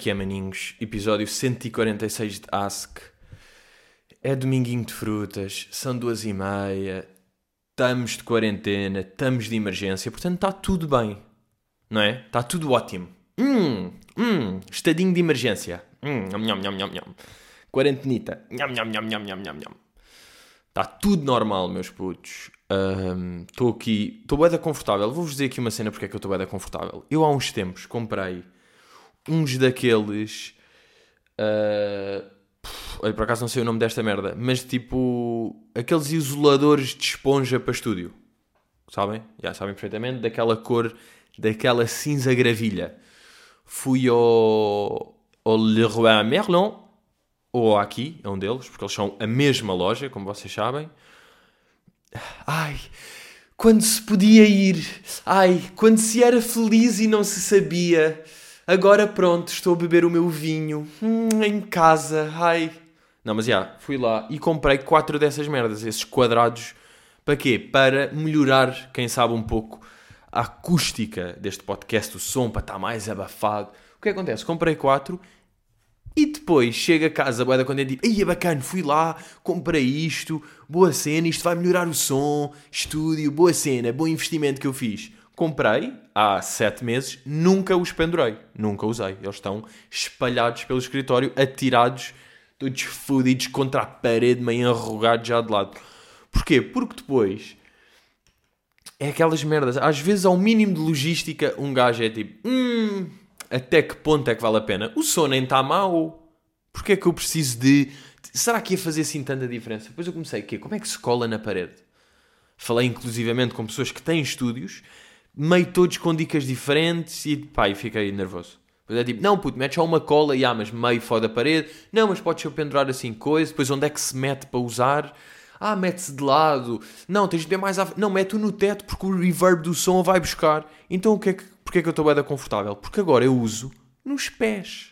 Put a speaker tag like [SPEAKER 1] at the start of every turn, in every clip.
[SPEAKER 1] Como é maninhos? Episódio 146 de Ask. É dominguinho de frutas, são duas e meia, estamos de quarentena, estamos de emergência, portanto está tudo bem, não é? Está tudo ótimo. Hum, hum, estadinho de emergência. Hum, nham, nham, nham, nham. Quarentenita. Nham, nham, nham, nham, nham, nham. Está tudo normal, meus putos. Estou aqui, estou bem confortável. Vou-vos dizer aqui uma cena porque é que eu estou bem confortável. Eu há uns tempos comprei uns daqueles. Uh, olha, por acaso não sei o nome desta merda, mas tipo. aqueles isoladores de esponja para estúdio. Sabem? Já sabem perfeitamente. Daquela cor, daquela cinza gravilha. Fui ao, ao Leroy Merlin, ou aqui, é um deles, porque eles são a mesma loja, como vocês sabem. Ai, quando se podia ir. Ai, quando se era feliz e não se sabia. Agora pronto, estou a beber o meu vinho hum, em casa. Ai. Não, mas já, fui lá e comprei quatro dessas merdas, esses quadrados. Para quê? Para melhorar, quem sabe, um pouco a acústica deste podcast, o som, para estar mais abafado. O que acontece? Comprei quatro e depois chega a casa, boeda, quando é tipo, ai é bacana, fui lá, comprei isto, boa cena, isto vai melhorar o som, estúdio, boa cena, bom investimento que eu fiz. Comprei há sete meses, nunca os pendurei, nunca usei. Eles estão espalhados pelo escritório, atirados, todos fodidos contra a parede, meio enrugados já de lado. Porquê? Porque depois é aquelas merdas. Às vezes, ao mínimo de logística, um gajo é tipo, hum, até que ponto é que vale a pena? O som nem está mau. Porquê é que eu preciso de. Será que ia fazer assim tanta diferença? Depois eu comecei, quê? como é que se cola na parede? Falei inclusivamente com pessoas que têm estúdios, meio todos com dicas diferentes e pá, e fiquei nervoso. Depois é tipo, não puto, metes só uma cola e ah, mas meio fora da parede. Não, mas podes pendurar assim coisa. Depois onde é que se mete para usar? Ah, mete-se de lado. Não, tens de ver mais à... Não, mete-o no teto porque o reverb do som vai buscar. Então o que é que Porquê é que eu estou bem confortável? Porque agora eu uso nos pés.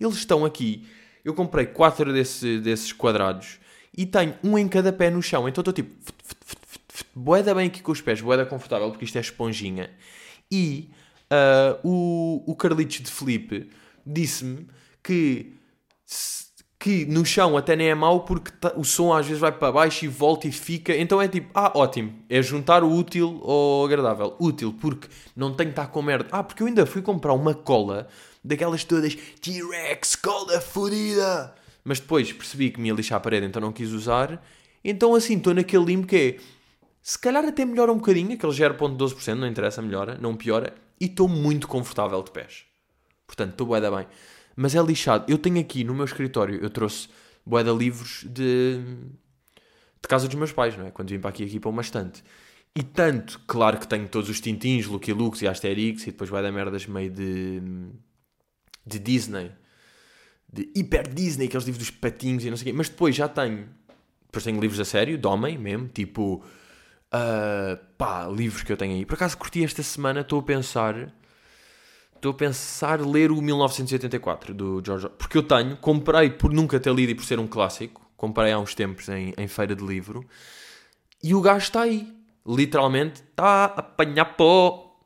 [SPEAKER 1] Eles estão aqui. Eu comprei quatro desse, desses quadrados e tenho um em cada pé no chão. Então estou tipo... Boeda bem aqui com os pés. Boeda confortável porque isto é esponjinha. E uh, o, o Carlitos de Felipe disse-me que que no chão até nem é mau porque o som às vezes vai para baixo e volta e fica. Então é tipo, ah, ótimo. É juntar o útil ao agradável. Útil porque não tenho que estar com merda. Ah, porque eu ainda fui comprar uma cola daquelas todas T-Rex, cola fodida. Mas depois percebi que me ia lixar a parede, então não quis usar. Então assim, estou naquele limbo que é. Se calhar até melhora um bocadinho, aquele 0.12%, não interessa, melhora, não piora. E estou muito confortável de pés. Portanto, estou bué da bem. Mas é lixado. Eu tenho aqui no meu escritório, eu trouxe boeda livros de, de casa dos meus pais, não é? Quando vim para aqui, aqui para uma estante. E tanto, claro que tenho todos os Tintins, Lucky Lux e Asterix e depois vai dar merdas meio de, de Disney. De hiper Disney, aqueles livros dos patinhos e não sei o quê. Mas depois já tenho, depois tenho livros a sério, de homem mesmo, tipo, uh, pá, livros que eu tenho aí. Por acaso curti esta semana, estou a pensar estou a pensar ler o 1984 do George Porque eu tenho, comprei por nunca ter lido e por ser um clássico. Comprei há uns tempos em, em feira de livro. E o gajo está aí. Literalmente está a apanhar pó.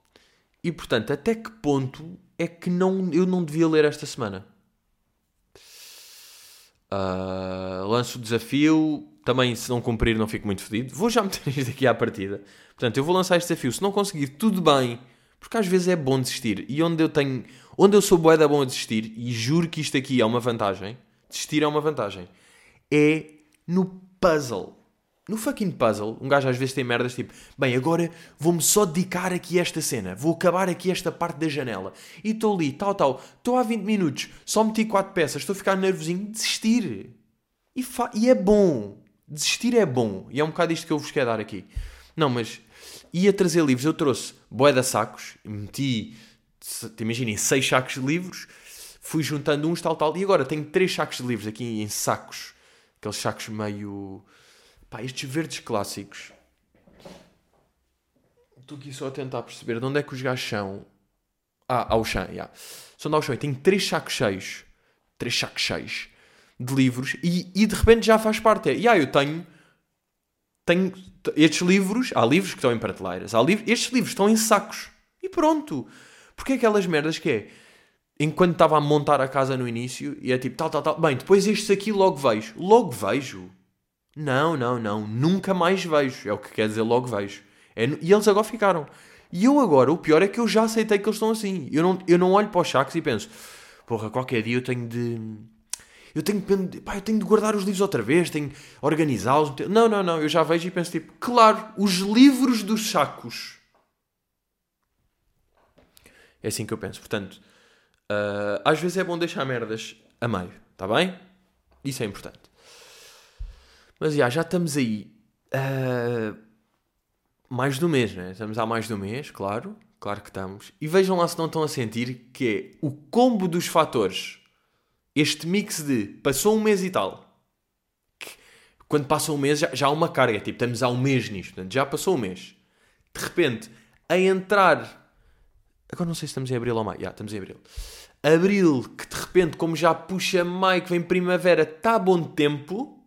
[SPEAKER 1] E portanto, até que ponto é que não, eu não devia ler esta semana? Uh, lanço o desafio. Também, se não cumprir, não fico muito fedido. Vou já meter isto aqui à partida. Portanto, eu vou lançar este desafio. Se não conseguir, tudo bem porque às vezes é bom desistir. E onde eu tenho. Onde eu sou boeda bom a desistir, e juro que isto aqui é uma vantagem. Desistir é uma vantagem. É no puzzle. No fucking puzzle, um gajo às vezes tem merdas tipo, bem, agora vou-me só dedicar aqui a esta cena, vou acabar aqui esta parte da janela. E estou ali, tal, tal, estou há 20 minutos, só meti 4 peças, estou a ficar nervosinho, desistir. E, e é bom. Desistir é bom. E é um bocado isto que eu vos quero dar aqui. Não, mas ia trazer livros, eu trouxe boeda sacos, meti, imaginem, seis sacos de livros, fui juntando uns, tal, tal, e agora tenho três sacos de livros aqui em sacos, aqueles sacos meio, pá, estes verdes clássicos. Estou aqui só a tentar perceber de onde é que os gajos são. Ah, ao chão, yeah. São ao chão. E tenho três sacos cheios. Três sacos cheios de livros. E, e de repente já faz parte. É, e yeah, eu tenho tenho estes livros, há livros que estão em prateleiras, há livros, estes livros estão em sacos. E pronto. Porque é aquelas merdas que é. enquanto estava a montar a casa no início, e é tipo, tal, tal, tal. Bem, depois estes aqui logo vejo. Logo vejo? Não, não, não. Nunca mais vejo. É o que quer dizer logo vejo. É, e eles agora ficaram. E eu agora, o pior é que eu já aceitei que eles estão assim. Eu não, eu não olho para os sacos e penso, porra, qualquer dia eu tenho de. Eu tenho, pá, eu tenho de guardar os livros outra vez, tenho de organizá-los. Não, não, não. Eu já vejo e penso tipo, claro, os livros dos sacos. É assim que eu penso. Portanto, uh, às vezes é bom deixar merdas a meio, está bem? Isso é importante. Mas já, já estamos aí. Uh, mais do mês, né? Estamos há mais do mês, claro. Claro que estamos. E vejam lá se não estão a sentir que é o combo dos fatores. Este mix de passou um mês e tal. quando passa um mês já, já há uma carga. Tipo, estamos há um mês nisto. Portanto, já passou um mês. De repente, a entrar. Agora não sei se estamos em abril ou maio. Já, estamos em abril. Abril, que de repente, como já puxa maio, que vem primavera, está bom tempo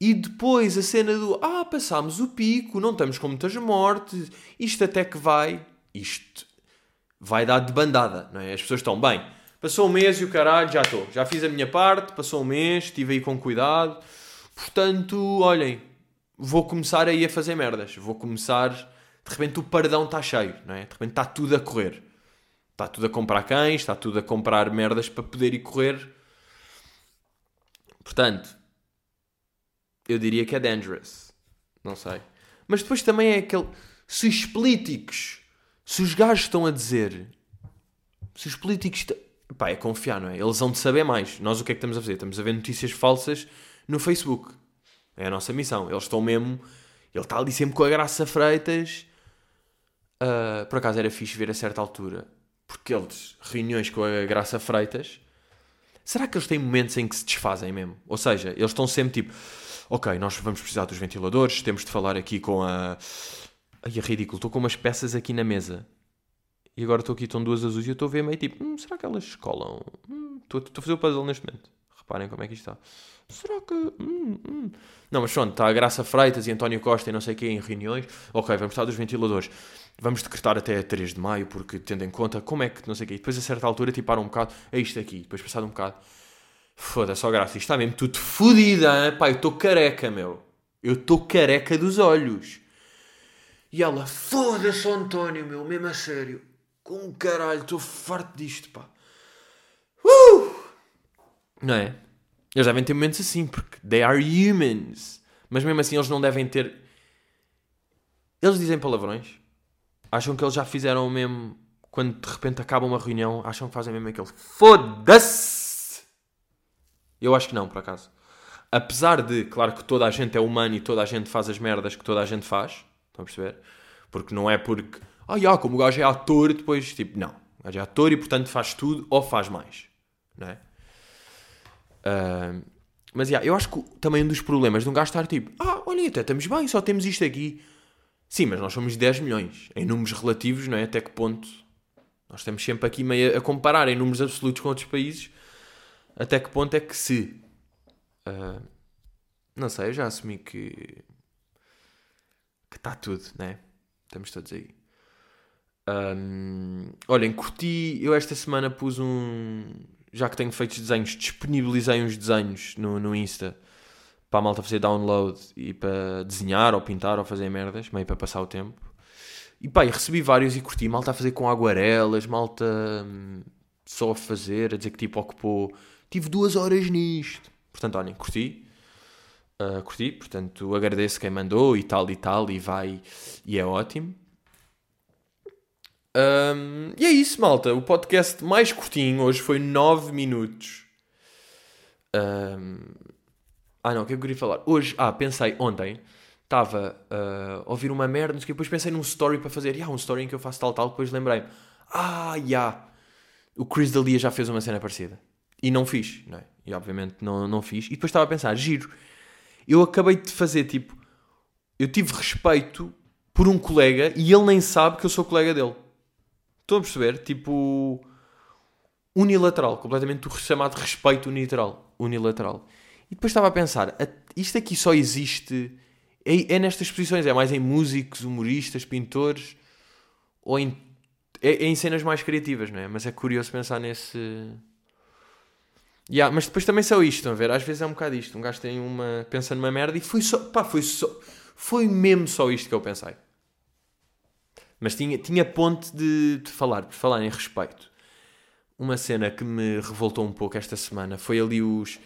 [SPEAKER 1] e depois a cena do ah, passámos o pico, não estamos com muitas mortes, isto até que vai, isto vai dar de bandada, não é? As pessoas estão bem. Passou um mês e o caralho, já estou, já fiz a minha parte, passou um mês, estive aí com cuidado. Portanto, olhem, vou começar aí a fazer merdas. Vou começar, de repente o pardão está cheio, não é? De repente está tudo a correr. Está tudo a comprar cães, está tudo a comprar merdas para poder ir correr. Portanto, eu diria que é dangerous. Não sei. Mas depois também é aquele. Se os políticos, se os gajos estão a dizer, se os políticos. Pá, é confiar, não é? Eles vão de saber mais. Nós o que é que estamos a fazer? Estamos a ver notícias falsas no Facebook. É a nossa missão. Eles estão mesmo. Ele está ali sempre com a Graça Freitas. Uh, por acaso era fixe ver a certa altura. Porque eles, reuniões com a Graça Freitas. Será que eles têm momentos em que se desfazem mesmo? Ou seja, eles estão sempre tipo ok, nós vamos precisar dos ventiladores, temos de falar aqui com a. Ai, é ridículo, estou com umas peças aqui na mesa. E agora estou aqui, estão duas azuis e eu estou a ver meio tipo, hum, será que elas colam? Hum, estou, estou a fazer o puzzle neste momento. Reparem como é que isto está. Será que. Hum, hum. Não, mas pronto, está a Graça Freitas e António Costa e não sei quê em reuniões. Ok, vamos estar dos ventiladores. Vamos decretar até 3 de maio, porque tendo em conta como é que não sei o quê. E depois a certa altura, tipo, para um bocado, é isto aqui. Depois passado um bocado, Foda-se, ó graça, isto está mesmo tudo fodida, hein? eu estou careca, meu. Eu estou careca dos olhos. E ela, foda-se, António, meu, mesmo a sério. Com caralho, estou farto disto, pá. Uh! Não é? Eles devem ter momentos assim, porque they are humans. Mas mesmo assim, eles não devem ter. Eles dizem palavrões. Acham que eles já fizeram o mesmo. Quando de repente acaba uma reunião, acham que fazem mesmo aquele foda-se eu acho que não, por acaso. Apesar de, claro que toda a gente é humano e toda a gente faz as merdas que toda a gente faz, estão a perceber? Porque não é porque, ah, já, como o gajo é ator, depois, tipo, não. O gajo é ator e, portanto, faz tudo ou faz mais, não é? Uh, mas, yeah, eu acho que também um dos problemas de um gajo estar tipo, ah, olha, até estamos bem, só temos isto aqui. Sim, mas nós somos 10 milhões. Em números relativos, não é? Até que ponto? Nós estamos sempre aqui meio a comparar em números absolutos com outros países até que ponto é que se. Uh, não sei, eu já assumi que. que está tudo, né? Estamos todos aí. Um, olhem, curti. Eu esta semana pus um. Já que tenho feito desenhos, disponibilizei uns desenhos no, no Insta para a malta fazer download e para desenhar ou pintar ou fazer merdas, meio para passar o tempo. E pá, recebi vários e curti. Malta a fazer com aguarelas, malta hum, só a fazer, a dizer que tipo ocupou Tive duas horas nisto. Portanto, olhem, curti. Uh, curti, portanto, agradeço quem mandou e tal e tal, e vai, e é ótimo. Um, e é isso, malta. O podcast mais curtinho hoje foi 9 minutos. Um, ah, não, o que eu queria falar? Hoje, ah, pensei, ontem, estava uh, a ouvir uma merda, que, depois pensei num story para fazer. Yeah, um story em que eu faço tal, tal, depois lembrei-me. Ah, já. Yeah. O Chris D'Elia já fez uma cena parecida. E não fiz, não é? E obviamente não, não fiz. E depois estava a pensar, giro. Eu acabei de fazer tipo. Eu tive respeito por um colega e ele nem sabe que eu sou colega dele. Estão a perceber? Tipo. Unilateral, completamente o chamado respeito unilateral. unilateral. E depois estava a pensar, isto aqui só existe. É, é nestas posições, é mais em músicos, humoristas, pintores, ou em É, é em cenas mais criativas, não é? Mas é curioso pensar nesse. Yeah, mas depois também só isto, estão a ver? Às vezes é um bocado isto. Um gajo tem uma. pensa numa merda e foi só. pá, foi só. Foi mesmo só isto que eu pensei. Mas tinha, tinha ponto de, de falar, por falar em respeito. Uma cena que me revoltou um pouco esta semana foi ali os.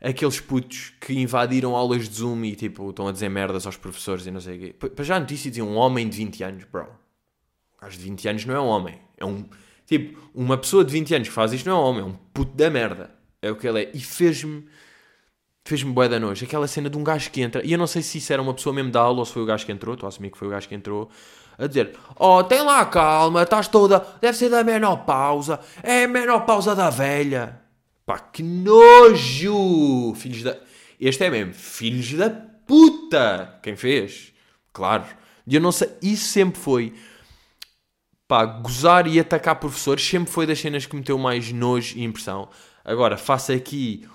[SPEAKER 1] aqueles putos que invadiram aulas de Zoom e tipo estão a dizer merdas aos professores e não sei o quê. Para já a notícia dizia um homem de 20 anos, bro. Um gajo de 20 anos não é um homem. É um. Tipo, uma pessoa de 20 anos que faz isto não é um homem, é um puto da merda. É o que ele é. E fez-me. Fez-me bué da nojo. Aquela cena de um gajo que entra. E eu não sei se isso era uma pessoa mesmo da aula ou se foi o gajo que entrou. Estou a assumir que foi o gajo que entrou. A dizer: Oh, tem lá calma, estás toda. Deve ser da menopausa. É a menopausa da velha. Pá, que nojo! Filhos da. Este é mesmo. Filhos da puta! Quem fez? Claro. E eu não sei. Isso sempre foi. Pá, gozar e atacar professores sempre foi das cenas que me deu mais nojo e impressão. Agora, faço aqui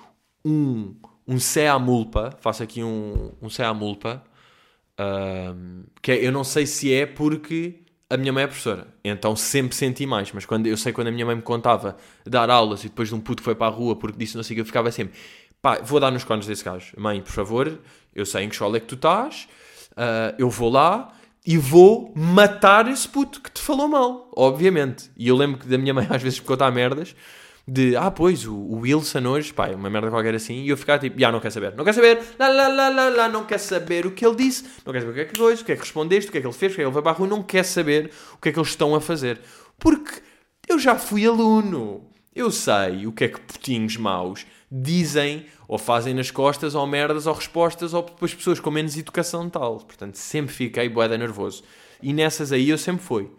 [SPEAKER 1] um, um à mulpa, faço aqui um, um à mulpa, um, que é, eu não sei se é porque a minha mãe é professora, então sempre senti mais, mas quando eu sei quando a minha mãe me contava dar aulas e depois de um puto foi para a rua porque disse não sei o que, eu ficava sempre, pá, vou dar nos cones desse gajo, mãe, por favor, eu sei em que escola é que tu estás, uh, eu vou lá, e vou matar esse puto que te falou mal, obviamente. E eu lembro que da minha mãe às vezes me contar merdas de ah, pois, o, o Wilson hoje, pá, é uma merda qualquer assim, e eu ficar tipo, já não quer saber, não quer saber, lá, lá, lá, lá, lá, não quer saber o que ele disse, não quer saber o que é que coisa, o que é que respondeste, o que é que ele fez, o que é que ele foi para a rua, não quer saber o que é que eles estão a fazer. Porque eu já fui aluno, eu sei o que é que putinhos maus dizem ou fazem nas costas, ou merdas, ou respostas, ou depois pessoas com menos educação tal. Portanto, sempre fiquei boeda nervoso. E nessas aí eu sempre fui.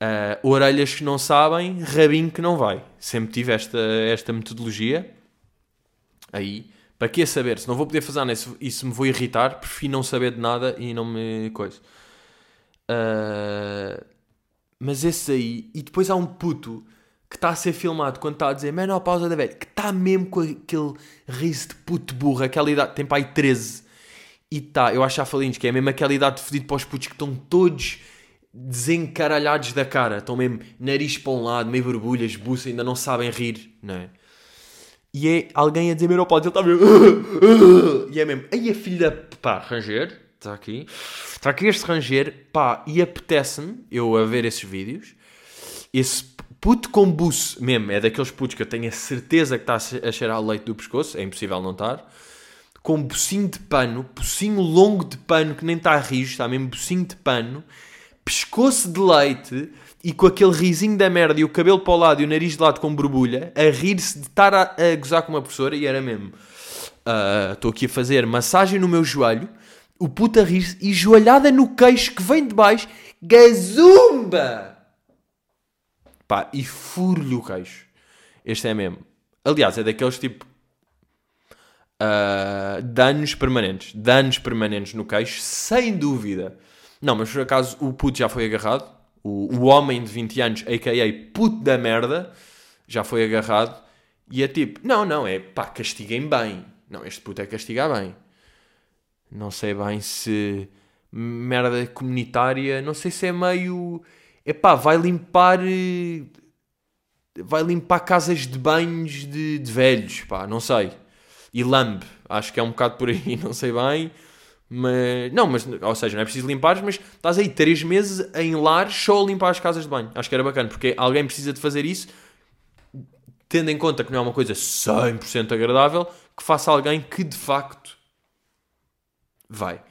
[SPEAKER 1] Uh, orelhas que não sabem, rabinho que não vai. Sempre tive esta, esta metodologia. Aí, para que saber? Se não vou poder fazer nada, isso, me vou irritar, prefiro não saber de nada e não me. coisa. Uh, mas esse aí. E depois há um puto que está a ser filmado quando está a dizer menopausa da velha, que está mesmo com aquele riso de puto burro, aquela idade, tem pai 13. E está, eu acho já falei que é mesmo aquela idade de fedido para os putos que estão todos desencaralhados da cara, estão mesmo nariz para um lado, meio borbulhas, buça, ainda não sabem rir, não é? E é alguém a dizer menopausa, ele está mesmo. E é mesmo, aí a filha, pá, ranger, está aqui, está aqui este ranger, pá, e apetece-me eu a ver esses vídeos, esse puto com buço mesmo, é daqueles putos que eu tenho a certeza que está a cheirar leite do pescoço, é impossível não estar, com bucinho de pano, bucinho longo de pano que nem está rijo, está mesmo bucinho de pano, pescoço de leite e com aquele risinho da merda e o cabelo para o lado e o nariz de lado com borbulha, a rir-se de estar a, a, gozar com uma professora e era mesmo. Ah, estou uh, aqui a fazer massagem no meu joelho, o puto a rir-se e joelhada no queixo que vem de baixo, gazumba! Pá, e furo-lhe o queixo. Este é mesmo. Aliás, é daqueles tipo. Uh, danos permanentes. Danos permanentes no queixo, sem dúvida. Não, mas por acaso o puto já foi agarrado. O, o homem de 20 anos, a.k.a. puto da merda, já foi agarrado. E é tipo, não, não, é pá, castiguem bem. Não, este puto é castigar bem. Não sei bem se merda comunitária, não sei se é meio. Epá, vai limpar. Eh, vai limpar casas de banhos de, de velhos, pá, não sei. E lambe, acho que é um bocado por aí, não sei bem. Mas, não, mas, ou seja, não é preciso limpar, mas estás aí 3 meses em lar só a limpar as casas de banho. Acho que era bacana, porque alguém precisa de fazer isso, tendo em conta que não é uma coisa 100% agradável, que faça alguém que de facto vai.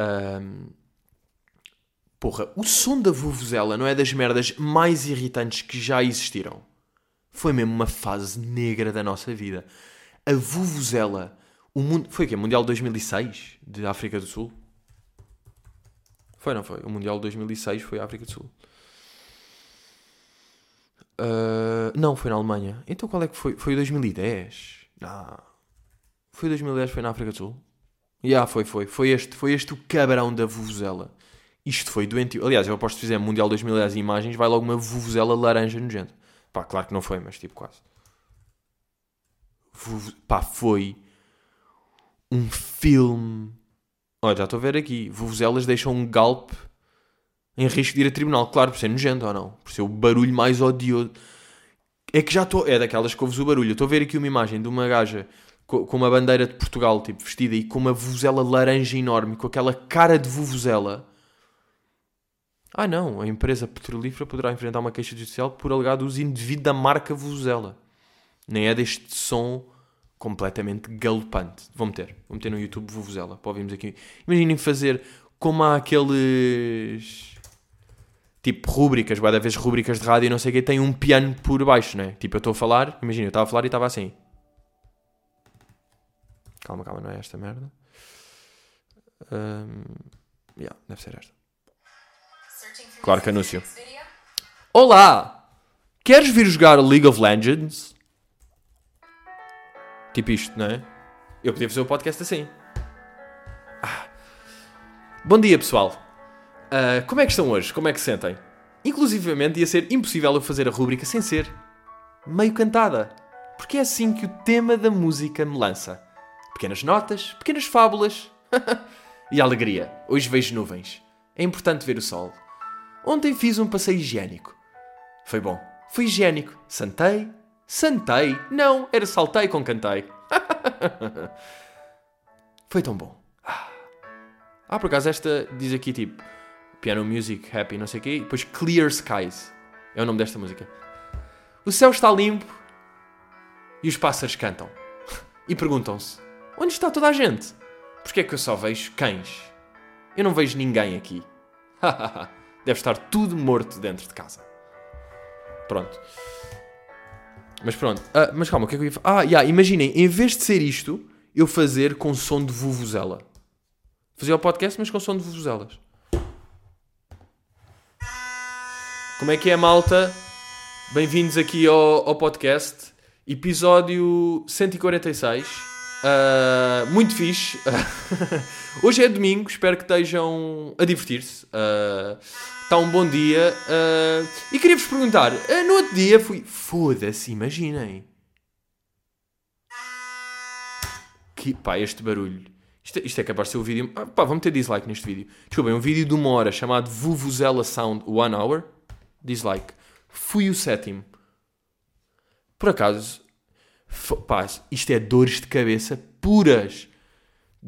[SPEAKER 1] Um, porra, o som da Vuvuzela não é das merdas mais irritantes que já existiram. Foi mesmo uma fase negra da nossa vida. A Vuvuzela o mundo, foi o quê? Mundial 2006 de África do Sul? Foi, não foi? O Mundial 2006 foi África do Sul. Uh, não, foi na Alemanha. Então qual é que foi? Foi 2010? Não. Foi 2010, foi na África do Sul? Já, yeah, foi, foi. Foi este, foi este o cabrão da vuvuzela. Isto foi doentio. Aliás, eu aposto que fizer Mundial 2010 imagens, vai logo uma vuvuzela laranja nojenta. Pá, claro que não foi, mas tipo quase. Vuvu... Pá, foi um filme. Olha, já estou a ver aqui. Vuvuzelas deixam um galpe em risco de ir a tribunal. Claro, por ser nojento ou não. Por ser o barulho mais odioso. É que já estou. É daquelas que ouves o barulho. Estou a ver aqui uma imagem de uma gaja com, com uma bandeira de Portugal, tipo, vestida e com uma vuvuzela laranja enorme, com aquela cara de vuvuzela. Ah, não. A empresa petrolífera poderá enfrentar uma queixa judicial por alegado uso indevido da marca vuvuzela. Nem é deste som completamente galopante. Vou meter. Vou meter no YouTube vuvuzela. Para ouvirmos aqui. Imaginem fazer como há aqueles tipo rúbricas, vai vez rúbricas de rádio e não sei o que, tem um piano por baixo, né? Tipo, eu estou a falar, imagina, eu estava a falar e estava assim. Calma, calma, não é esta merda. Um, yeah, deve ser esta. Claro que anúncio. Olá! Queres vir jogar League of Legends? Tipo isto, não é? Eu podia fazer o podcast assim. Ah. Bom dia, pessoal. Uh, como é que estão hoje? Como é que se sentem? Inclusivamente ia ser impossível eu fazer a rúbrica sem ser meio cantada. Porque é assim que o tema da música me lança. Pequenas notas, pequenas fábulas e alegria. Hoje vejo nuvens. É importante ver o sol. Ontem fiz um passeio higiênico. Foi bom. Foi higiênico. Santei. Santei. Não, era saltei com cantei. Foi tão bom. Ah, por acaso esta diz aqui tipo Piano Music, Happy, não sei o quê. E depois Clear Skies. É o nome desta música. O céu está limpo e os pássaros cantam. E perguntam-se: onde está toda a gente? Porquê é que eu só vejo cães? Eu não vejo ninguém aqui. Deve estar tudo morto dentro de casa. Pronto. Mas pronto. Uh, mas calma, o que é que eu ia falar? Ah, yeah, imaginem, em vez de ser isto, eu fazer com som de vuvuzela. Fazia o podcast, mas com som de vuvuzelas. Como é que é, malta? Bem-vindos aqui ao, ao podcast. Episódio 146. Uh, ah, muito fixe. Hoje é domingo, espero que estejam a divertir-se. Uh, está um bom dia. Uh, e queria-vos perguntar: no outro dia fui. Foda-se, imaginem. Que, pá, este barulho. Isto, isto é capaz de ser o vídeo. Ah, pá, vamos ter dislike neste vídeo. Desculpem, um vídeo de uma hora chamado Vuvuzela Sound One Hour dislike. Fui o sétimo. Por acaso, pá, isto é dores de cabeça puras.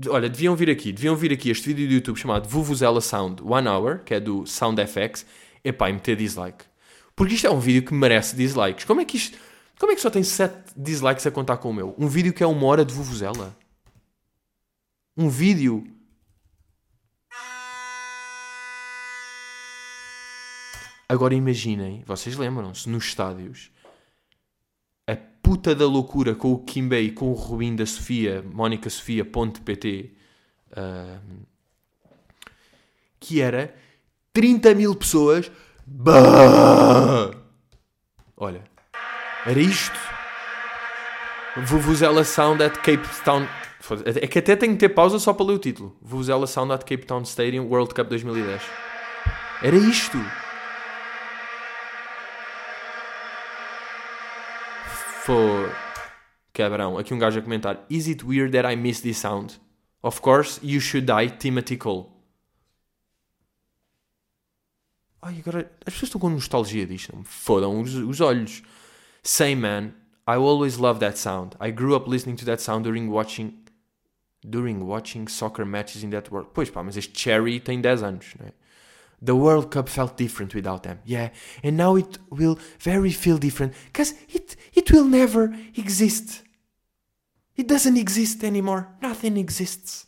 [SPEAKER 1] Olha, deviam vir aqui, deviam vir aqui este vídeo do YouTube chamado Vuvuzela Sound One Hour, que é do SoundFX, epá, e meter dislike. Porque isto é um vídeo que merece dislikes. Como é que isto. Como é que só tem 7 dislikes a contar com o meu? Um vídeo que é uma hora de Vuvuzela. Um vídeo Agora imaginem, vocês lembram-se, nos estádios, puta da loucura com o Kimbei, com o Rubim da Sofia, Mónica Sofia.pt, uh, que era 30 mil pessoas. Bah! Olha, era isto. Vuvuzela Sound at Cape Town. É que até tenho que ter pausa só para ler o título. Vuvuzela Sound at Cape Town Stadium World Cup 2010. Era isto. For. Cabrão. Aqui um gajo a comentar. Is it weird that I miss this sound? Of course, you should die, Timothy Cole. Ai, agora as pessoas estão com nostalgia disto. Não me fodam os, os olhos. Say, man, I always loved that sound. I grew up listening to that sound during watching during watching soccer matches in that world. Pois pá, mas este Cherry tem 10 anos, não é? The World Cup felt different without them. Yeah, and now it will very feel different because it it will never exist. It doesn't exist anymore. Nothing exists.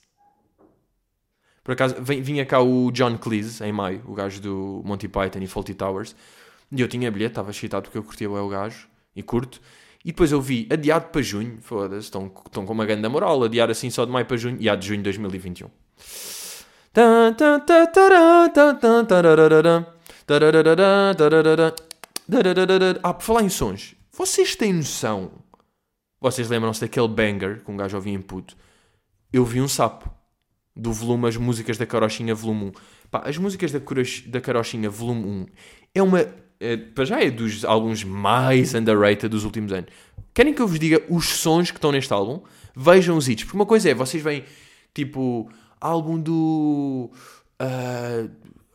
[SPEAKER 1] Por acaso, vinha cá o John Cleese em maio, o gajo do Monty Python e Faulty Towers, e eu tinha bilhete, estava excitado porque eu curtia o gajo e curto. E depois eu vi adiado para junho, foda-se, estão, estão com uma grande moral, adiar assim só de maio para junho, e há de junho de 2021. Ah, por falar em sons, vocês têm noção? Vocês lembram-se daquele banger que um gajo ouvia em puto? Eu vi um sapo do volume As Músicas da Carochinha, volume 1. Pá, as músicas da, da Carochinha, volume 1 é uma. É, para já é dos álbuns mais underrated dos últimos anos. Querem que eu vos diga os sons que estão neste álbum? Vejam os hits. Porque uma coisa é, vocês veem tipo álbum do. Uh,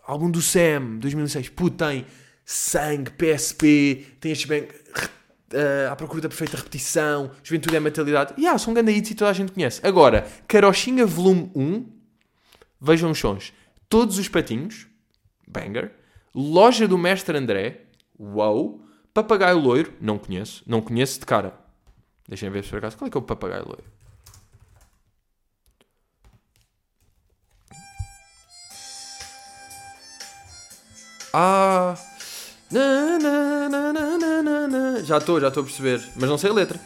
[SPEAKER 1] álbum do Sam, 2006. Puta, tem sangue, PSP, tem estes bem. Uh, à procura da perfeita repetição, Juventude é Mentalidade. Yeah, são grandes hits e toda a gente conhece. Agora, Carochinha Volume 1, vejam os sons. Todos os Patinhos, banger. Loja do Mestre André, wow. Papagaio Loiro, não conheço, não conheço de cara. Deixem ver se por acaso. Qual é que é o Papagaio Loiro? Ah. Na, na, na, já estou, já estou a perceber. Mas não sei a letra.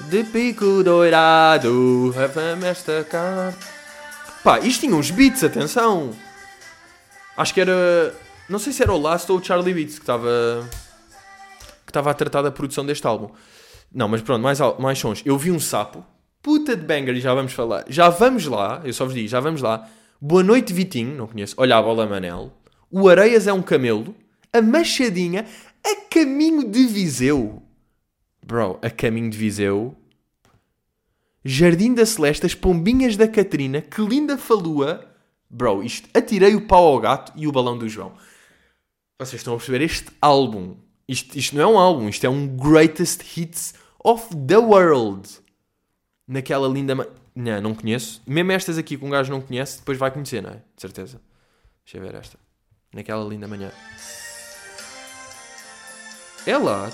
[SPEAKER 1] De pico dourado, leva-me esta carta. Pá, isto tinha uns beats, atenção. Acho que era. Não sei se era o Last ou o Charlie Beats que estava. que estava a tratar da produção deste álbum. Não, mas pronto, mais, mais sons. Eu vi um sapo, puta de banger, e já vamos falar. Já vamos lá, eu só vos digo, já vamos lá. Boa noite, Vitinho, não conheço. Olha a bola, Manel. O Areias é um camelo. A Machadinha, a caminho de Viseu. Bro, a caminho de Viseu. Jardim da Celeste, as pombinhas da Catarina, que linda falua. Bro, isto, atirei o pau ao gato e o balão do João. Vocês estão a perceber este álbum. Isto, isto não é um álbum, isto é um greatest hits of the world. Naquela linda. Ma... Não, não conheço. Mesmo estas aqui que um gajo não conhece, depois vai conhecer, não é? De certeza. Deixa eu ver esta. Naquela linda manhã. É lá.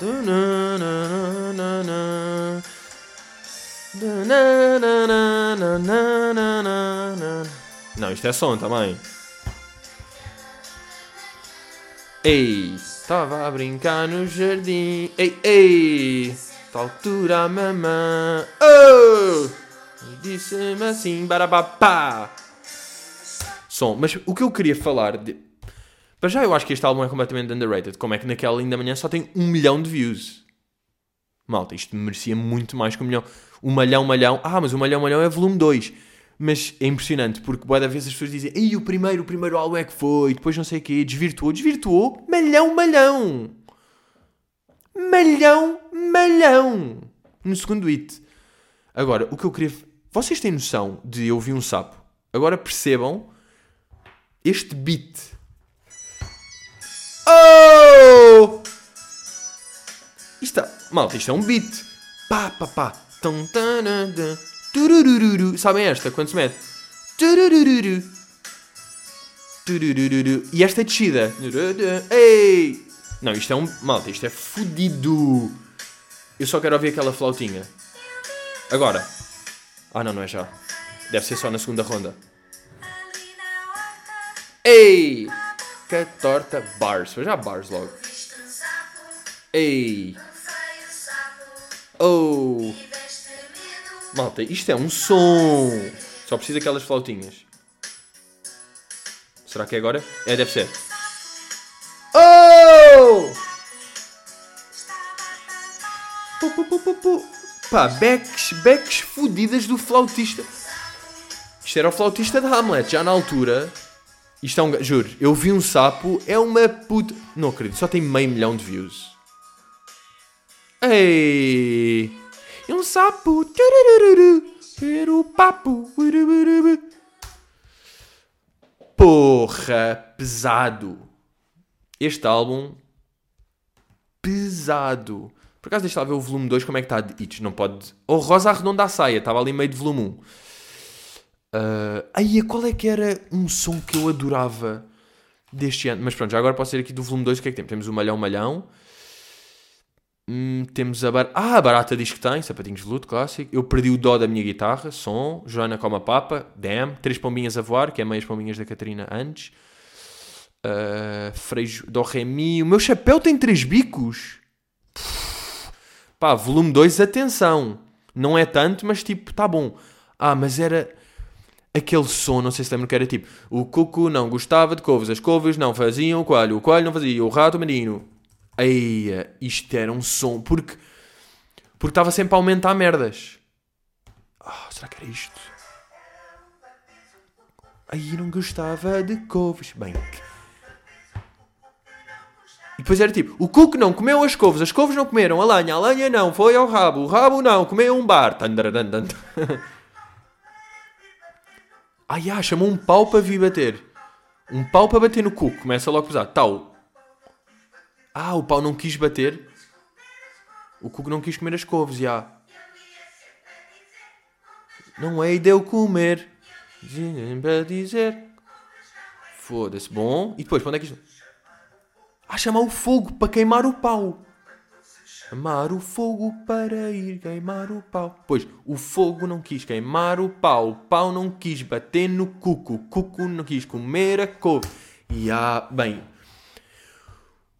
[SPEAKER 1] Não, isto é som também. Ei, estava a brincar no jardim. Ei, ei, tal altura mamã. Oh! Disse-me assim, barabapá. Som, mas o que eu queria falar de. Para já eu acho que este álbum é completamente underrated. Como é que naquela linda manhã só tem um milhão de views? Malta, isto merecia muito mais que um milhão. O Malhão Malhão. Ah, mas o Malhão Malhão é volume 2. Mas é impressionante, porque boa da vez as pessoas dizem Ei, o primeiro, o primeiro álbum é que foi, depois não sei o quê, desvirtuou, desvirtuou, malhão, malhão. Malhão, malhão. No segundo hit. Agora, o que eu queria... Vocês têm noção de eu vi um sapo? Agora percebam este beat. Oh! Isto, é... malta, isto é um beat. Pá, pá, pá. Sabem esta? Quando se mete. Turururu. Turururu. E esta é descida. Ei! Não, isto é um. Malta, isto é fodido. Eu só quero ouvir aquela flautinha. Agora. Ah, não, não é já. Deve ser só na segunda ronda. Ei! Que torta. Bars. Já bars logo. Ei! Oh! Malta, isto é um som. Só precisa daquelas flautinhas. Será que é agora? É, deve ser. Oh! Pu, pu, pu, pu, Pá, becks, becks fodidas do flautista. Isto era o flautista de Hamlet, já na altura. Isto é um. Juro, eu vi um sapo, é uma puta. Não acredito, só tem meio milhão de views. Ei! E um sapo. O papo. Porra, pesado. Este álbum. Pesado. Por acaso deixa lá ver o volume 2 como é que está de hits. Não pode. Oh, Rosa Arredonda a Saia. Estava ali meio de volume 1. Uh, aí, qual é que era um som que eu adorava deste ano? Mas pronto, já agora posso ser aqui do volume 2. O que é que temos? Temos o Malhão Malhão. Hum, temos a, bar... ah, a Barata diz que tem, sapatinhos de luto, clássico. Eu perdi o dó da minha guitarra, som. Joana como a papa, damn. Três pombinhas a voar, que é meias pombinhas da Catarina antes. Uh, Frejo do Remi. O meu chapéu tem três bicos. Pá, volume 2, atenção. Não é tanto, mas tipo, tá bom. Ah, mas era aquele som, não sei se lembro que era tipo: o cuco não gostava de couves, as couves não faziam o coelho, o coelho não fazia o rato menino. Eia, isto era um som. Porque porque estava sempre a aumentar merdas. Ah, será que era isto? Aí não gostava de couves. Bem. E depois era tipo, o cuco não comeu as couves, as couves não comeram a lenha, a lenha não, foi ao rabo, o rabo não, comeu um bar. Ai, ah, chamou um pau para vir bater. Um pau para bater no cuco, começa logo a pesar. Tal. Ah, o pau não quis bater. O cuco não quis comer as couves, já. Não hei de eu comer. Para dizer. Foda-se. Bom. E depois, quando é que isto... Ah, chamar o fogo para queimar o pau. Chamar o fogo para ir queimar o pau. Pois, o fogo não quis queimar o pau. O pau não quis bater no cuco. O cuco não quis comer a couve. E ah, bem.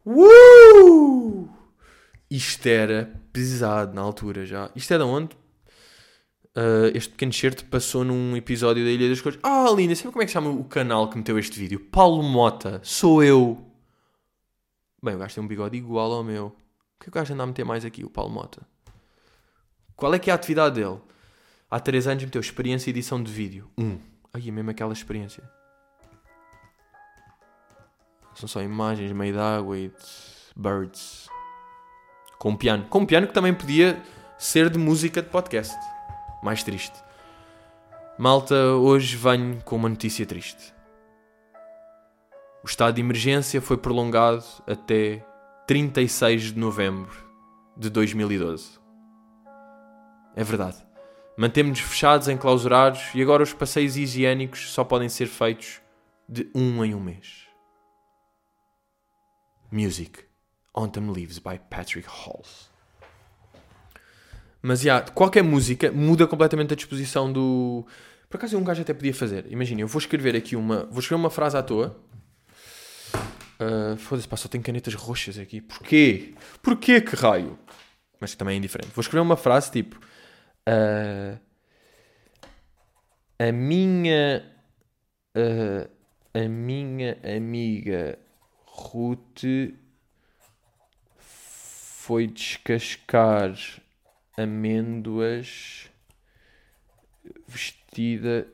[SPEAKER 1] Uh! Isto era pesado na altura já. Isto é de onde? Uh, este pequeno certo passou num episódio da Ilha das Cores. Ah, linda, sabe como é que chama o canal que meteu este vídeo? Paulo Mota, sou eu. Bem, o gajo tem um bigode igual ao meu. O que é que o gajo anda a meter mais aqui, o Paulo Mota? Qual é que é a atividade dele? Há 3 anos meteu experiência e edição de vídeo. Um. Aí é mesmo aquela experiência. São só imagens meio de água e de birds. Com um piano. Com um piano que também podia ser de música de podcast. Mais triste. Malta, hoje venho com uma notícia triste. O estado de emergência foi prolongado até 36 de novembro de 2012. É verdade. Mantemos-nos fechados, enclausurados e agora os passeios higiênicos só podem ser feitos de um em um mês. Music Autumn Leaves by Patrick Halls. Mas, yeah, qualquer música muda completamente a disposição do... Por acaso um gajo até podia fazer. Imagina, eu vou escrever aqui uma... Vou escrever uma frase à toa. Uh, Foda-se, pá, só tenho canetas roxas aqui. Porquê? Porquê que raio? Mas também é indiferente. Vou escrever uma frase tipo... Uh, a minha... Uh, a minha amiga Ruth foi descascar amêndoas vestida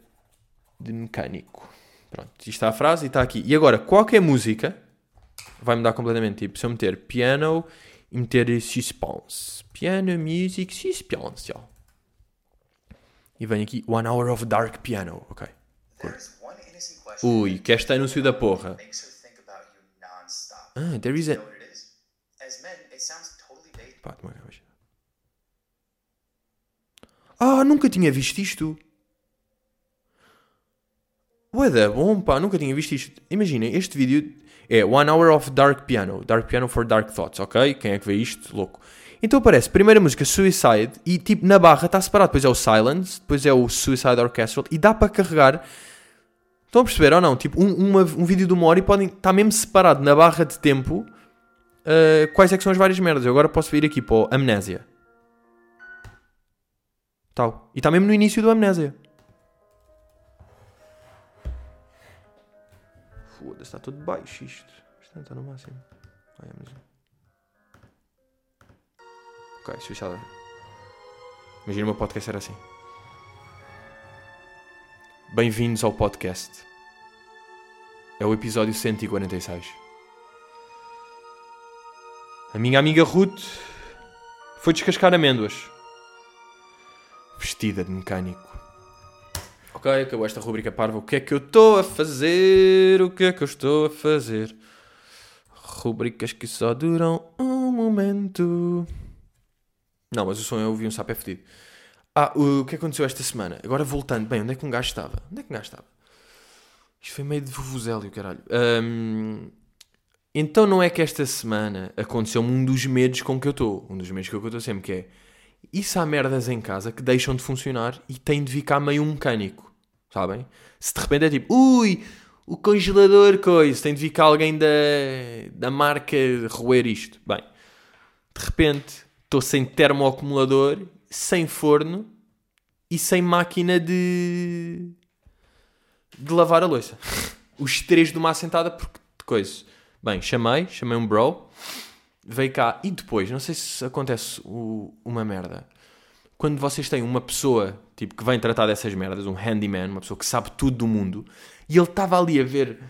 [SPEAKER 1] de mecânico. Pronto, isto está a frase e está aqui. E agora, qualquer música vai mudar completamente. Tipo, se eu meter piano e meter suspense. Piano, music, suspense. Ó. E vem aqui One Hour of Dark Piano. Ok. Ui, que este anúncio da porra. Ah, there is a... Pá, ah, nunca tinha visto isto. Ué, da bom, pá, nunca tinha visto isto. Imaginem, este vídeo é One Hour of Dark Piano. Dark Piano for Dark Thoughts, ok? Quem é que vê isto? Louco. Então aparece, primeira música Suicide e tipo na barra está separado. Depois é o Silence, depois é o Suicide Orchestral e dá para carregar. Estão a perceber ou não? Tipo, um, uma, um vídeo de uma hora e podem estar tá mesmo separado na barra de tempo uh, quais é que são as várias merdas. Eu agora posso vir aqui para o Amnésia. Tal. E está mesmo no início do Amnésia. Foda-se, está tudo baixo isto. Isto está no máximo. Ai, amnésia. Ok, suicida. Imagina o meu podcast era assim. Bem-vindos ao podcast. É o episódio 146. A minha amiga Ruth foi descascar amêndoas vestida de mecânico. Ok, acabou esta rubrica parva. O que é que eu estou a fazer? O que é que eu estou a fazer? Rubricas que só duram um momento. Não, mas o som eu ouvi um sapo é fedido. Ah, o que aconteceu esta semana? Agora voltando. Bem, onde é que um gajo estava? Onde é que um gajo estava? Isto foi meio de vuvuzélio, caralho. Um, então não é que esta semana aconteceu-me um dos medos com que eu estou. Um dos medos que eu estou sempre, que é isso há merdas em casa que deixam de funcionar e tem de cá meio um mecânico, sabem? Se de repente é tipo, ui, o congelador, coisa, tem de vir cá alguém da, da marca roer isto. Bem, de repente estou sem termoacumulador, sem forno e sem máquina de, de lavar a louça. Os três de uma assentada porque coisa. Bem, chamei, chamei um bro veio cá e depois, não sei se acontece o, uma merda. Quando vocês têm uma pessoa tipo que vem tratar dessas merdas, um handyman, uma pessoa que sabe tudo do mundo, e ele estava ali a ver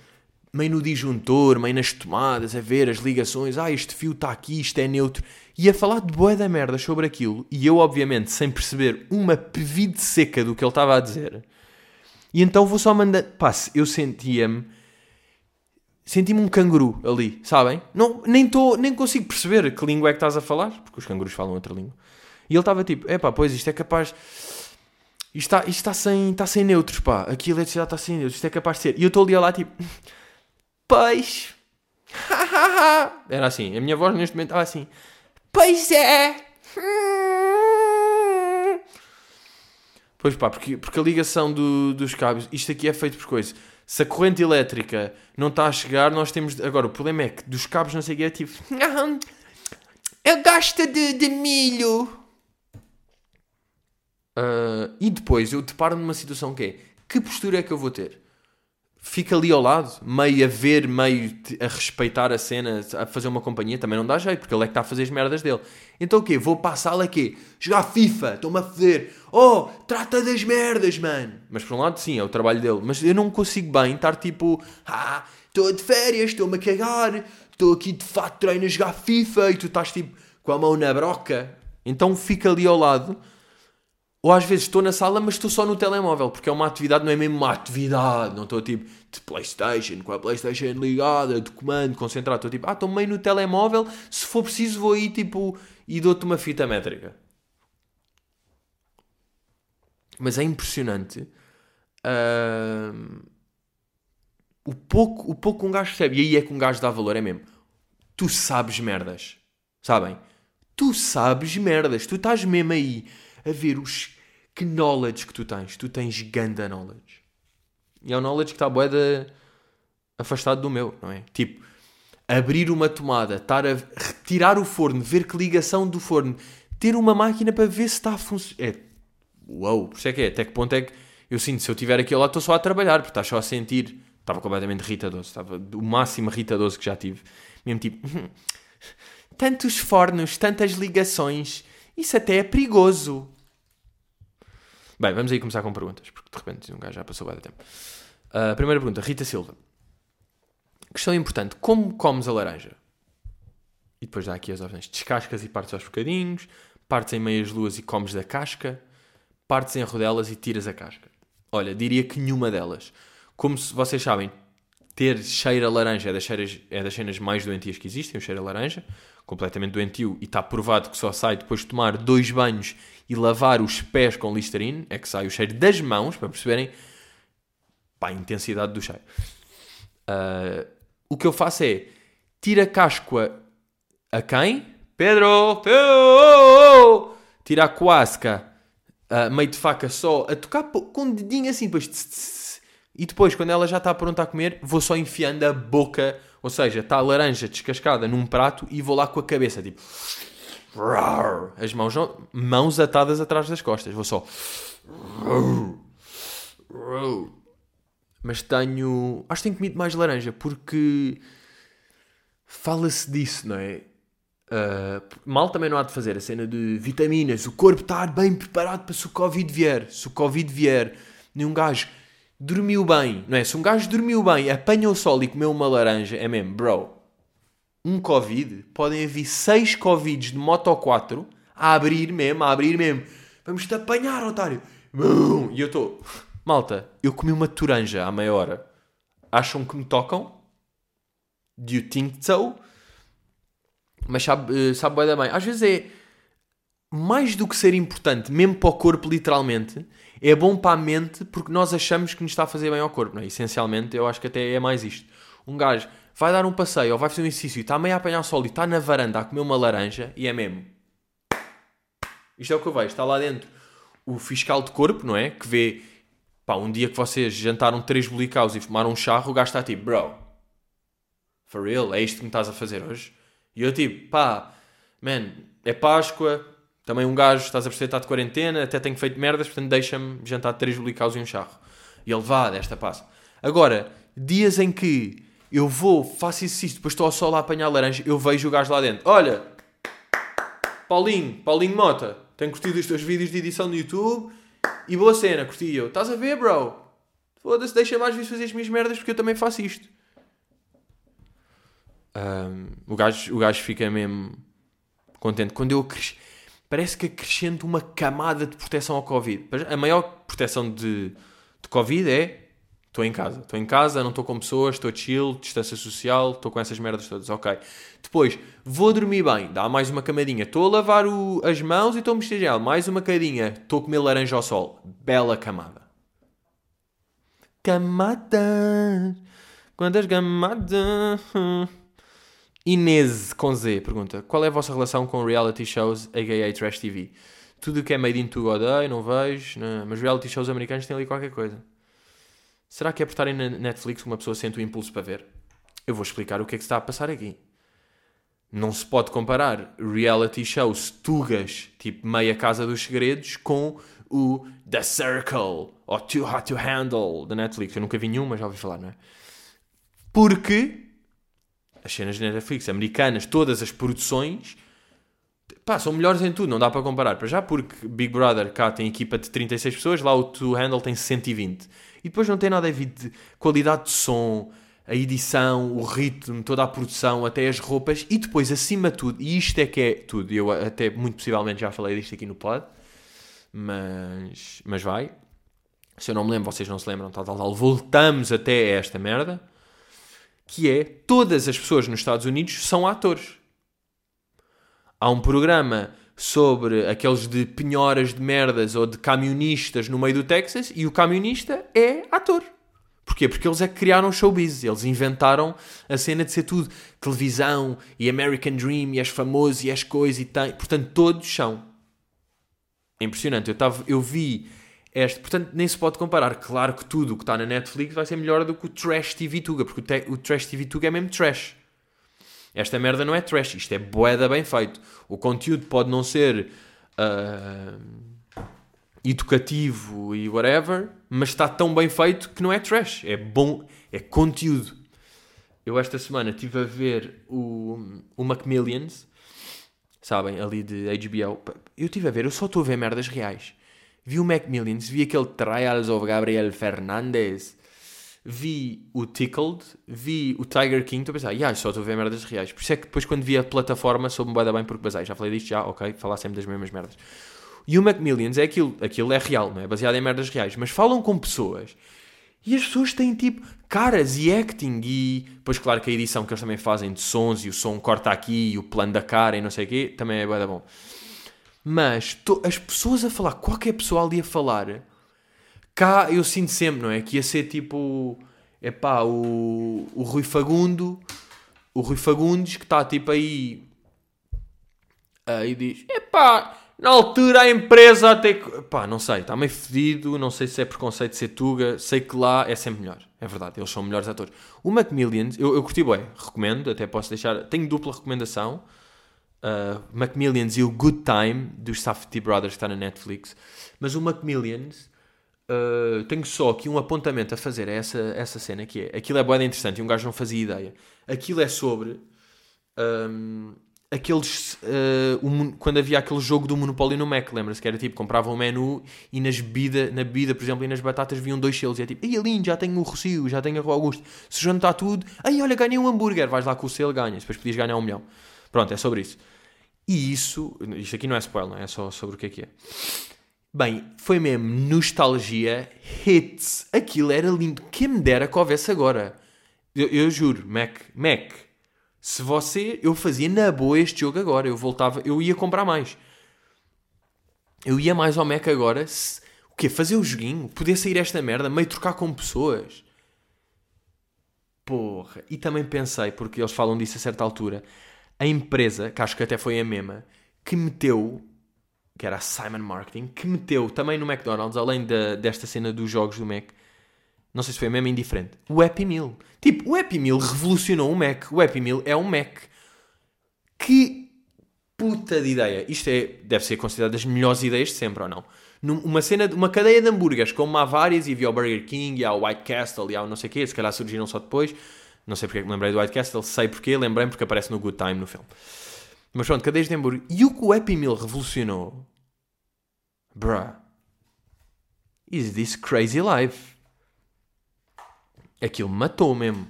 [SPEAKER 1] meio no disjuntor, meio nas tomadas, a ver as ligações, ah, este fio está aqui, isto é neutro, e a falar de boa da merda sobre aquilo, e eu, obviamente, sem perceber uma pevide seca do que ele estava a dizer, e então vou só mandar, pá, eu sentia-me, senti-me um canguru ali, sabem? Não, nem, tô, nem consigo perceber que língua é que estás a falar, porque os cangurus falam outra língua, e ele estava tipo, é pá, pois isto é capaz isto está, está, sem, está sem neutros, pá. Aqui a eletricidade está sem neutros. Isto é capaz de ser. E eu estou ali lá, tipo... Peixe. Era assim. A minha voz neste momento estava assim. Pois é. Pois pá, porque, porque a ligação do, dos cabos... Isto aqui é feito por coisas. Se a corrente elétrica não está a chegar, nós temos... Agora, o problema é que dos cabos não sei o que é tipo... Eu gosto de, de milho. Uh, e depois eu deparo numa situação que é: que postura é que eu vou ter? Fica ali ao lado, meio a ver, meio a respeitar a cena, a fazer uma companhia, também não dá jeito, porque ele é que está a fazer as merdas dele. Então o quê? Vou para a sala aqui, jogar FIFA, estou-me a foder. Oh, trata das merdas, mano. Mas por um lado, sim, é o trabalho dele. Mas eu não consigo bem estar tipo, ah, estou de férias, estou-me a cagar, estou aqui de fato treino a jogar FIFA e tu estás tipo com a mão na broca. Então fica ali ao lado ou às vezes estou na sala, mas estou só no telemóvel, porque é uma atividade, não é mesmo uma atividade. Não estou tipo de Playstation, com a Playstation ligada, de comando, concentrado. Estou tipo, ah, estou meio no telemóvel, se for preciso vou aí tipo e dou-te uma fita métrica. Mas é impressionante uh, o, pouco, o pouco um gajo percebe. E aí é que um gajo dá valor, é mesmo. Tu sabes merdas, sabem? Tu sabes merdas, tu estás mesmo aí a ver os que knowledge que tu tens. Tu tens ganda knowledge. E é um knowledge que está boeda afastado do meu, não é? Tipo, abrir uma tomada, estar a retirar o forno, ver que ligação do forno, ter uma máquina para ver se está a funcionar. É, uau, por isso é que é. Até que ponto é que eu sinto, se eu estiver aqui lá, estou só a trabalhar, porque estás só a sentir. Estava completamente irritadoso, estava o máximo irritadoso que já tive. Mesmo tipo, tantos fornos, tantas ligações, isso até é perigoso. Bem, vamos aí começar com perguntas, porque de repente um gajo já passou bem tempo. Uh, primeira pergunta, Rita Silva. Questão importante: como comes a laranja? E depois dá aqui as opções: descascas e partes aos bocadinhos, partes em meias luas e comes da casca, partes em rodelas e tiras a casca. Olha, diria que nenhuma delas. Como se vocês sabem, ter cheiro a laranja é das, cheiras, é das cenas mais doentias que existem, o cheiro a laranja, completamente doentio, e está provado que só sai depois de tomar dois banhos e lavar os pés com Listerine, é que sai o cheiro das mãos, para perceberem pá, a intensidade do cheiro. Uh, o que eu faço é tira a casca a quem? Pedro! Pedro! Tira a coasca uh, meio de faca só a tocar com um dedinho assim, depois tss, tss, e depois, quando ela já está pronta a comer, vou só enfiando a boca, ou seja, está a laranja descascada num prato e vou lá com a cabeça, tipo as mãos, mãos atadas atrás das costas. Vou só. Mas tenho. Acho que tenho comido mais laranja porque. Fala-se disso, não é? Uh, mal também não há de fazer a cena de vitaminas, o corpo estar bem preparado para se o Covid vier. Se o Covid vier, nenhum gajo dormiu bem, não é? Se um gajo dormiu bem, apanhou o sol e comeu uma laranja, é mesmo, bro, um Covid, podem haver seis Covids de Moto 4 a abrir mesmo, a abrir mesmo. Vamos-te apanhar, otário. E eu estou... Malta, eu comi uma toranja à meia hora. Acham que me tocam? Do you think so? Mas sabe, eh, sabe bem. Às vezes é mais do que ser importante, mesmo para o corpo, literalmente, é bom para a mente porque nós achamos que nos está a fazer bem ao corpo. Não é? Essencialmente, eu acho que até é mais isto. Um gajo vai dar um passeio ou vai fazer um exercício e está meio a apanhar sol e está na varanda a comer uma laranja e é mesmo. Isto é o que eu vejo. Está lá dentro o fiscal de corpo, não é? Que vê, pá, um dia que vocês jantaram três bolicaus e fumaram um charro, o gajo está tipo, bro, for real, é isto que me estás a fazer hoje? E eu tipo, pá, man, é Páscoa, também um gajo, estás a perceber, está de quarentena, até tenho feito merdas, portanto deixa-me jantar três bolicaus e um charro. E ele vá, desta passa. Agora, dias em que eu vou, faço isso, depois estou ao sol a apanhar laranja, eu vejo o gajo lá dentro. Olha, Paulinho, Paulinho Mota, tenho curtido os teus vídeos de edição no YouTube e boa cena, curti eu. Estás a ver, bro? Foda-se, deixa mais vezes fazer as minhas merdas porque eu também faço isto. Um, o, gajo, o gajo fica mesmo contente. Quando eu acrescento, parece que acrescento uma camada de proteção ao Covid. A maior proteção de, de Covid é estou em casa. Estou em casa, não estou com pessoas, estou chill, distância social, estou com essas merdas todas. Ok. Depois, vou dormir bem, dá mais uma camadinha. Estou a lavar o, as mãos e estou a mexer gel. Mais uma cadinha. Estou a comer laranja ao sol. Bela camada. Camadas. Quantas camadas? Inês com Z pergunta: Qual é a vossa relação com reality shows, a.k.a. Trash TV? Tudo o que é made in to odeio, não vejo, não. mas reality shows americanos têm ali qualquer coisa. Será que é por estarem na Netflix que uma pessoa sente o impulso para ver? Eu vou explicar o que é que está a passar aqui. Não se pode comparar reality shows tugas, tipo Meia Casa dos Segredos, com o The Circle ou Too Hot to Handle da Netflix. Eu nunca vi nenhum, mas já ouvi falar, não é? Porque as cenas de Netflix americanas, todas as produções, pá, são melhores em tudo, não dá para comparar. Para já, porque Big Brother cá tem equipa de 36 pessoas, lá o To Handle tem 120. E depois não tem nada a ver de qualidade de som, a edição, o ritmo, toda a produção, até as roupas. E depois, acima de tudo, e isto é que é tudo, eu até muito possivelmente já falei disto aqui no pod, mas, mas vai. Se eu não me lembro, vocês não se lembram, tal, tal, tal. Voltamos até esta merda que é todas as pessoas nos Estados Unidos são atores. Há um programa sobre aqueles de penhoras de merdas ou de camionistas no meio do Texas e o camionista é ator. Porquê? Porque eles é que criaram o showbiz, eles inventaram a cena de ser tudo televisão e American Dream e és famoso e és coisa e tem. Portanto, todos são. É impressionante. Eu, tava, eu vi Portanto, nem se pode comparar. Claro que tudo o que está na Netflix vai ser melhor do que o Trash TV Tuga, porque o, o Trash TV Tuga é mesmo trash. Esta merda não é trash, isto é boeda bem feito. O conteúdo pode não ser uh, educativo e whatever, mas está tão bem feito que não é trash, é bom, é conteúdo. Eu esta semana estive a ver o, o Macmillions, sabem, ali de HBO. Eu estive a ver, eu só estou a ver merdas reais vi o Macmillions, vi aquele Trials of Gabriel Fernandes, vi o Tickled, vi o Tiger King, estou a pensar, yeah, só estou a ver merdas reais. Por isso é que depois quando vi a plataforma soube-me bem, bem porque basei. Já falei disto, já, ok, falar sempre das mesmas merdas. E o Macmillions é aquilo, aquilo é real, não é? Baseado em merdas reais, mas falam com pessoas e as pessoas têm tipo caras e acting e pois claro que a edição que eles também fazem de sons e o som corta aqui e o plano da cara e não sei o quê, também é bem bom. Mas as pessoas a falar, qualquer pessoa ali a falar, cá eu sinto sempre, não é? Que ia ser tipo, é pá, o, o Rui Fagundo, o Rui Fagundes que está tipo aí, aí diz, é pá, na altura a empresa até que, pá, não sei, está meio fedido, não sei se é preconceito de ser Tuga, sei que lá é sempre melhor, é verdade, eles são melhores atores. O Macmillions, eu, eu curti bem, recomendo, até posso deixar, tenho dupla recomendação uh, Macmillions e o Good Time dos Safety Brothers que está na Netflix. Mas o Macmillions uh, tenho só aqui um apontamento a fazer a essa, essa cena que é. Aquilo é boa interessante e um gajo não fazia ideia. Aquilo é sobre um, aqueles. Uh, quando havia aquele jogo do Monopólio no Mac, lembra-se que era tipo, compravam um menu e nas bebida, na bebida, por exemplo, e nas batatas vinham dois selos. E é tipo, ei, lindo, já tenho o Rocio, já tenho a Rua Augusto. Se juntar tudo, aí olha, ganhei um hambúrguer, vais lá com o selo, ganhas. Depois podias ganhar um milhão. Pronto, é sobre isso. E isso, isto aqui não é spoiler, é? é só sobre o que é que é. Bem, foi mesmo nostalgia, hits, aquilo era lindo. Quem me dera que houvesse agora. Eu, eu, juro, Mac, Mac, se você, eu fazia na boa este jogo agora, eu voltava, eu ia comprar mais. Eu ia mais ao Mac agora, se, o quê? Fazer o joguinho? Poder sair esta merda, meio trocar com pessoas. Porra. E também pensei, porque eles falam disso a certa altura, a empresa, que acho que até foi a mesma, que meteu, que era a Simon Marketing, que meteu também no McDonald's, além da, desta cena dos jogos do Mac, não sei se foi a mesma indiferente, o Happy Meal. Tipo, o Happy Meal revolucionou o Mac. O Happy Meal é um Mac. Que puta de ideia. Isto é, deve ser considerado das melhores ideias de sempre, ou não? Uma cena, uma cadeia de hambúrgueres, como há várias, e havia o Burger King, e há o White Castle, e há o não sei o quê, se calhar surgiram só depois. Não sei porque é me lembrei do White Castle, sei porque, lembrei porque aparece no Good Time no filme. Mas pronto, cadeias de hambúrguer. E o que o Happy Meal revolucionou? Bruh. Is this crazy life? Aquilo matou mesmo.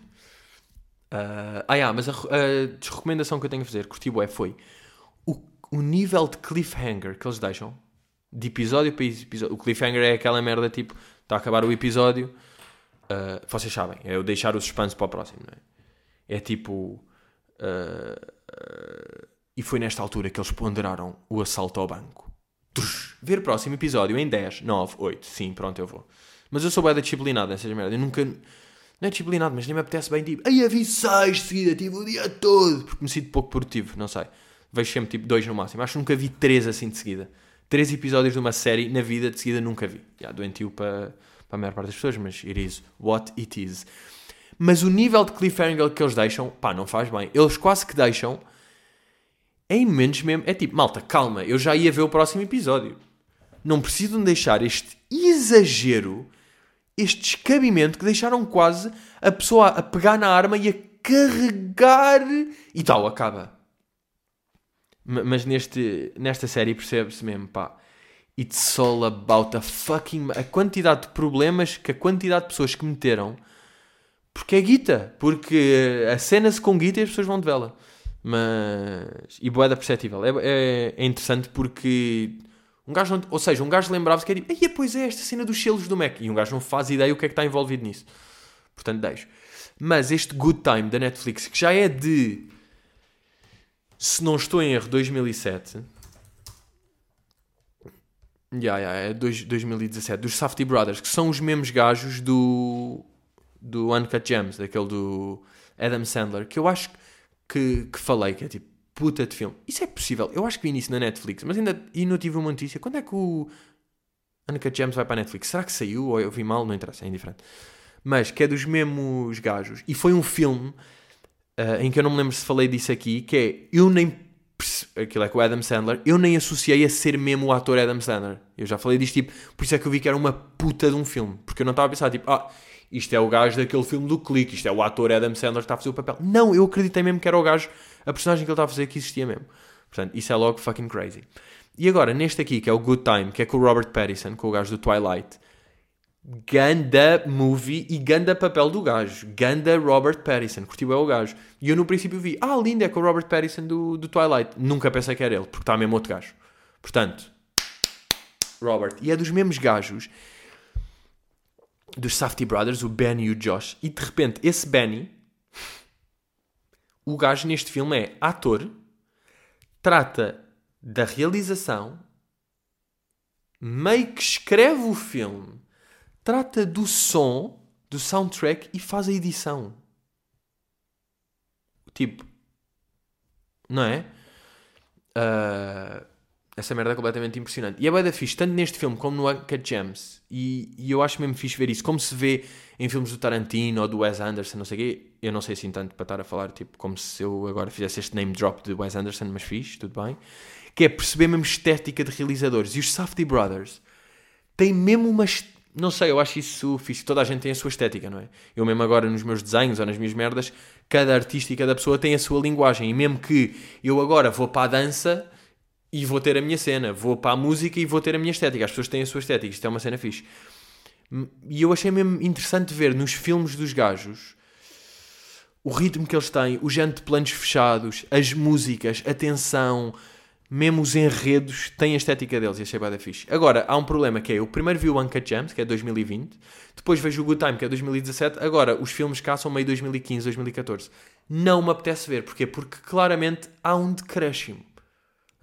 [SPEAKER 1] Uh, ah, yeah, mas a, a desrecomendação que eu tenho a fazer, curti é foi o, o nível de cliffhanger que eles deixam de episódio para episódio. O cliffhanger é aquela merda tipo, está a acabar o episódio, uh, vocês sabem, é o deixar o suspense para o próximo, não é? É tipo. Uh, e foi nesta altura que eles ponderaram o assalto ao banco. Ver o próximo episódio em 10, 9, 8. Sim, pronto, eu vou. Mas eu sou bem disciplinado nessas merdas. Eu nunca. Não é disciplinado, mas nem me apetece bem tipo. Ai, vi 6 de seguida, tipo o dia todo. Porque me sinto pouco produtivo, não sei. Vejo sempre tipo 2 no máximo. Acho que nunca vi 3 assim de seguida. 3 episódios de uma série na vida de seguida nunca vi. Já, doentio para, para a maior parte das pessoas, mas it is what it is. Mas o nível de cliffhanger que eles deixam, pá, não faz bem. Eles quase que deixam em momentos mesmo. É tipo, malta, calma, eu já ia ver o próximo episódio. Não precisam deixar este exagero, este descabimento que deixaram quase a pessoa a pegar na arma e a carregar e tal, acaba. Mas neste, nesta série percebe-se mesmo, pá. It's all about a fucking. A quantidade de problemas que a quantidade de pessoas que meteram. Porque é guita. Porque a cena-se com guita e as pessoas vão de vela. Mas. E boeda perceptível. É, é, é, interessante porque. Um gajo não, ou seja, um gajo lembrava-se que era tipo, pois é, esta cena dos selos do Mac. E um gajo não faz ideia o que é que está envolvido nisso. Portanto, deixo. Mas este Good Time da Netflix, que já é de. Se não estou em erro, 2007. Yeah, yeah, é 2017. Dos Safety Brothers, que são os mesmos gajos do. do Uncut Gems, daquele do Adam Sandler, que eu acho que que, falei, que é tipo, puta de filme. Isso é possível. Eu acho que vi nisso na Netflix, mas ainda e não tive uma notícia. Quando é que o Uncut Gems vai para a Netflix? Será que saiu ou eu vi mal? Não interessa, é indiferente. Mas que é dos mesmos gajos. E foi um filme uh, em que eu não me lembro se falei disso aqui, que é, eu nem aquilo é com o Adam Sandler, eu nem associei a ser mesmo o ator Adam Sandler. Eu já falei disto, tipo, por isso é que eu vi que era uma puta de um filme. Porque eu não estava a pensar, tipo, ah, isto é o gajo daquele filme do clique, isto é o ator Adam Sandler que está a fazer o papel. Não, eu acreditei mesmo que era o gajo, a personagem que ele está a fazer que existia mesmo. Portanto, isso é logo fucking crazy. E agora, neste aqui, que é o Good Time, que é com o Robert Pattinson, com o gajo do Twilight, ganda movie e ganda papel do gajo. Ganda Robert Pattinson, curtiu é o gajo. E eu no princípio vi, ah, lindo, é com o Robert Pattinson do, do Twilight. Nunca pensei que era ele, porque está mesmo outro gajo. Portanto, Robert. E é dos mesmos gajos dos Safety Brothers, o Benny e o Josh, e de repente esse Benny, o gajo neste filme é ator, trata da realização, meio que escreve o filme, trata do som, do soundtrack e faz a edição. Tipo, não é? Uh, essa merda é completamente impressionante. E é bem da fixe, tanto neste filme como no Uncut Gems. E, e, eu acho mesmo fixe ver isso. Como se vê em filmes do Tarantino ou do Wes Anderson, não sei o quê. Eu não sei assim tanto para estar a falar, tipo, como se eu agora fizesse este name drop de Wes Anderson, mas fixe, tudo bem. Que é perceber mesmo estética de realizadores. E os Safdie Brothers têm mesmo uma... Não sei, eu acho isso fixe. Toda a gente tem a sua estética, não é? Eu mesmo agora nos meus desenhos ou nas minhas merdas, cada artista e cada pessoa tem a sua linguagem. E mesmo que eu agora vou para a dança e vou ter a minha cena. Vou para a música e vou ter a minha estética. As pessoas têm a sua estética. Isto é uma cena fixe. E eu achei mesmo interessante ver nos filmes dos gajos o ritmo que eles têm, o género de planos fechados, as músicas, a tensão, mesmo os enredos, têm a estética deles e achei bem da fixe. Agora, há um problema que é, eu primeiro vi o Uncut Gems, que é 2020, depois vejo o Good Time, que é 2017, agora os filmes cá são meio 2015, 2014. Não me apetece ver, porquê? Porque claramente há um decréscimo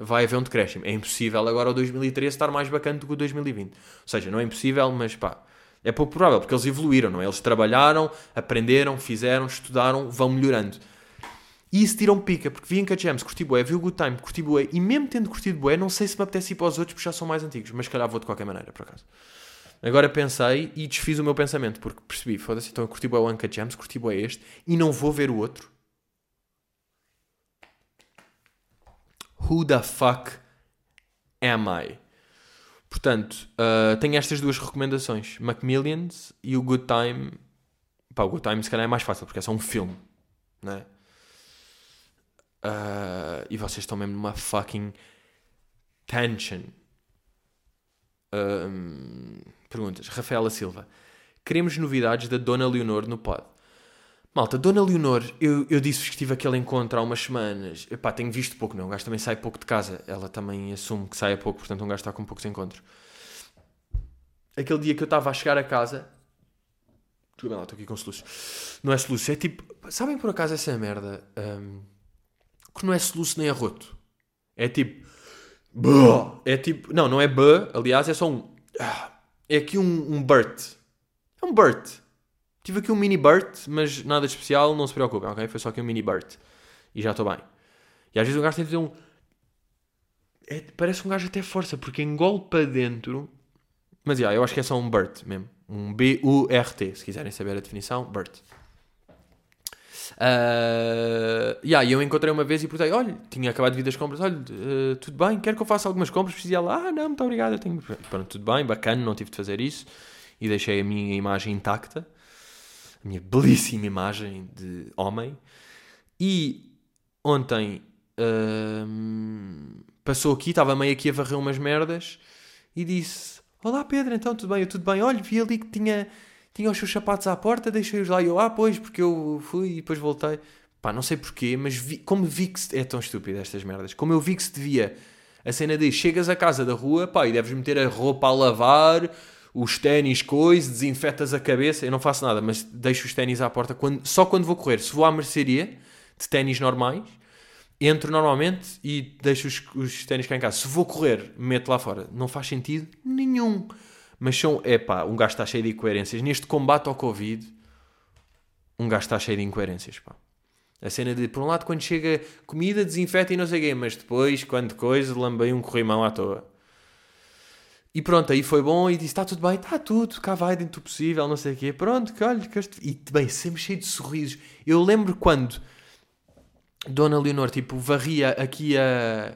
[SPEAKER 1] vai haver um decréscimo. É impossível agora o 2013 estar mais bacana do que o 2020. Ou seja, não é impossível, mas pá, é pouco provável, porque eles evoluíram, não é? Eles trabalharam, aprenderam, fizeram, estudaram, vão melhorando. E isso tiram pica, porque vi em James, curti bué, vi o Good Time, curti bué, e mesmo tendo curtido bué, não sei se me apetece ir para os outros, porque já são mais antigos, mas calhar vou de qualquer maneira, por acaso. Agora pensei e desfiz o meu pensamento, porque percebi, foda-se, então eu curti bué o Uncut James, curti bué este, e não vou ver o outro, Who the fuck am I? Portanto, uh, tenho estas duas recomendações: Macmillions e o Good Time. Pá, o Good Time se calhar é mais fácil porque é só um filme, né? Uh, e vocês estão mesmo numa fucking tension. Perguntas. Rafaela Silva. Queremos novidades da Dona Leonor no pod. Malta, Dona Leonor, eu, eu disse-vos que tive aquele encontro há umas semanas. Epá, tenho visto pouco, não. O gajo também sai pouco de casa. Ela também assume que sai a pouco, portanto um gajo está com poucos encontros. Aquele dia que eu estava a chegar a casa. Desculpa lá, estou aqui com soluço. Não é soluço, é tipo. Sabem por acaso essa merda? Um, que não é soluço nem arroto. É tipo. Bã. É tipo. Não, não é bã, aliás, é só um. É aqui um, um Burt. É um Burt. Tive aqui um mini Burt, mas nada de especial, não se preocupem, ok? Foi só aqui um mini Burt. E já estou bem. E às vezes um gajo tem de fazer um. É, parece um gajo até força, porque engole para dentro. Mas yeah, eu acho que é só um Burt mesmo. Um B-U-R-T, se quiserem saber a definição, Burt. Uh, yeah, eu encontrei uma vez e perguntei: olha, tinha acabado de vir das compras, olha, uh, tudo bem, quero que eu faça algumas compras? Preciso ela, ah, não, muito obrigado, eu tenho. Pronto, tudo bem, bacana, não tive de fazer isso e deixei a minha imagem intacta a minha belíssima imagem de homem. E ontem hum, passou aqui, estava meio aqui a varrer umas merdas e disse: Olá Pedro, então tudo bem? Eu tudo bem? Olha, vi ali que tinha, tinha os seus sapatos à porta, deixei-os lá. E eu, ah, pois, porque eu fui e depois voltei. Pá, não sei porquê, mas vi, como vi que se, é tão estúpido estas merdas. Como eu vi que se devia a cena de chegas a casa da rua, pá, e deves meter a roupa a lavar os ténis, coisa, desinfetas a cabeça. Eu não faço nada, mas deixo os ténis à porta quando, só quando vou correr. Se vou à mercearia de ténis normais, entro normalmente e deixo os, os ténis cá em casa. Se vou correr, meto lá fora. Não faz sentido nenhum. Mas são, é pá, um gajo está cheio de incoerências. Neste combate ao Covid, um gajo está cheio de incoerências, pá. A cena de, por um lado, quando chega comida, desinfeta e não sei o quê, mas depois, quando coisa, lambei um corrimão à toa. E pronto, aí foi bom e disse: está tudo bem, está tudo, cá vai dentro do possível, não sei o quê. Pronto, que olha, que este... e bem, sempre cheio de sorrisos. Eu lembro quando Dona Leonor, tipo, varria aqui a.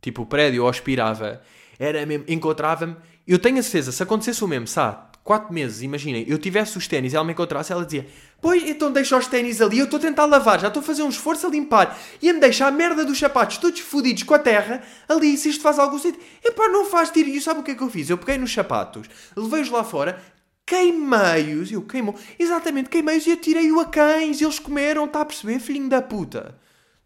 [SPEAKER 1] tipo, o prédio ou aspirava, era mesmo, encontrava-me. Eu tenho a certeza, se acontecesse o mesmo, sabe? 4 meses, imaginem, eu tivesse os ténis e ela me encontrasse, ela dizia: Pois, então deixa os ténis ali, eu estou a tentar lavar, já estou a fazer um esforço a limpar e me deixa a merda dos sapatos todos fodidos com a terra ali, se isto faz algum sentido. Epá, não faz tiro. E sabe o que é que eu fiz? Eu peguei nos sapatos, levei-os lá fora, queimei-os, eu queimou, exatamente, queimei-os e atirei-o a cães, eles comeram, está a perceber, filhinho da puta.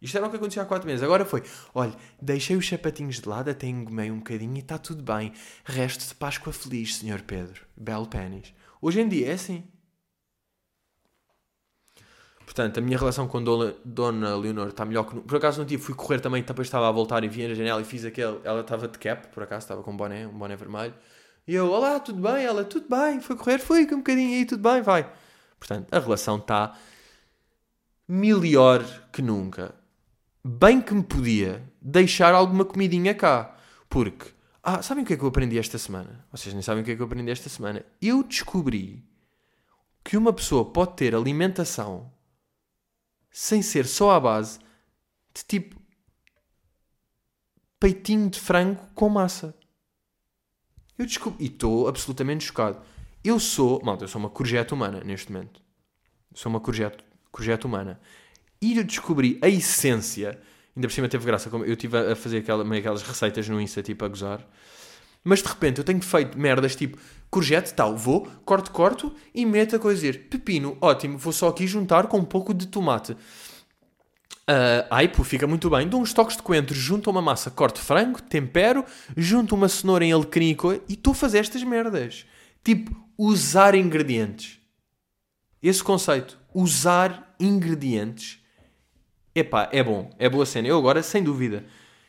[SPEAKER 1] Isto era o que acontecia há 4 meses. Agora foi: olha, deixei os sapatinhos de lado, até engomei um bocadinho e está tudo bem. Resto de Páscoa feliz, Senhor Pedro. Belo pênis. Hoje em dia é assim. Portanto, a minha relação com Dona, Dona Leonor está melhor que. Por acaso não tive, fui correr também, depois estava a voltar e vi na janela e fiz aquele. Ela estava de cap, por acaso, estava com um boné, um boné vermelho. E eu, olá, tudo bem? Ela, tudo bem, foi correr, fui um bocadinho aí, tudo bem, vai. Portanto, a relação está melhor que nunca bem que me podia deixar alguma comidinha cá. Porque, ah, sabem o que é que eu aprendi esta semana? Vocês nem sabem o que é que eu aprendi esta semana. Eu descobri que uma pessoa pode ter alimentação sem ser só à base de tipo peitinho de frango com massa. Eu descobri, e estou absolutamente chocado. Eu sou, malta, eu sou uma courgette humana neste momento. Sou uma courgette, courgette humana e eu descobri a essência. Ainda por cima teve graça, como eu estive a fazer aquela, meio aquelas receitas no Insta, tipo a gozar. Mas de repente eu tenho feito merdas tipo courgette, tal, vou, corto, corto e meto a coisa dizer pepino, ótimo, vou só aqui juntar com um pouco de tomate. Uh, fica muito bem. Dou uns toques de coentro, junto a uma massa, corto frango, tempero, junto uma cenoura em alecrim e estou a fazer estas merdas. Tipo, usar ingredientes. Esse conceito. Usar ingredientes epá, é bom, é boa cena. Eu agora, sem dúvida,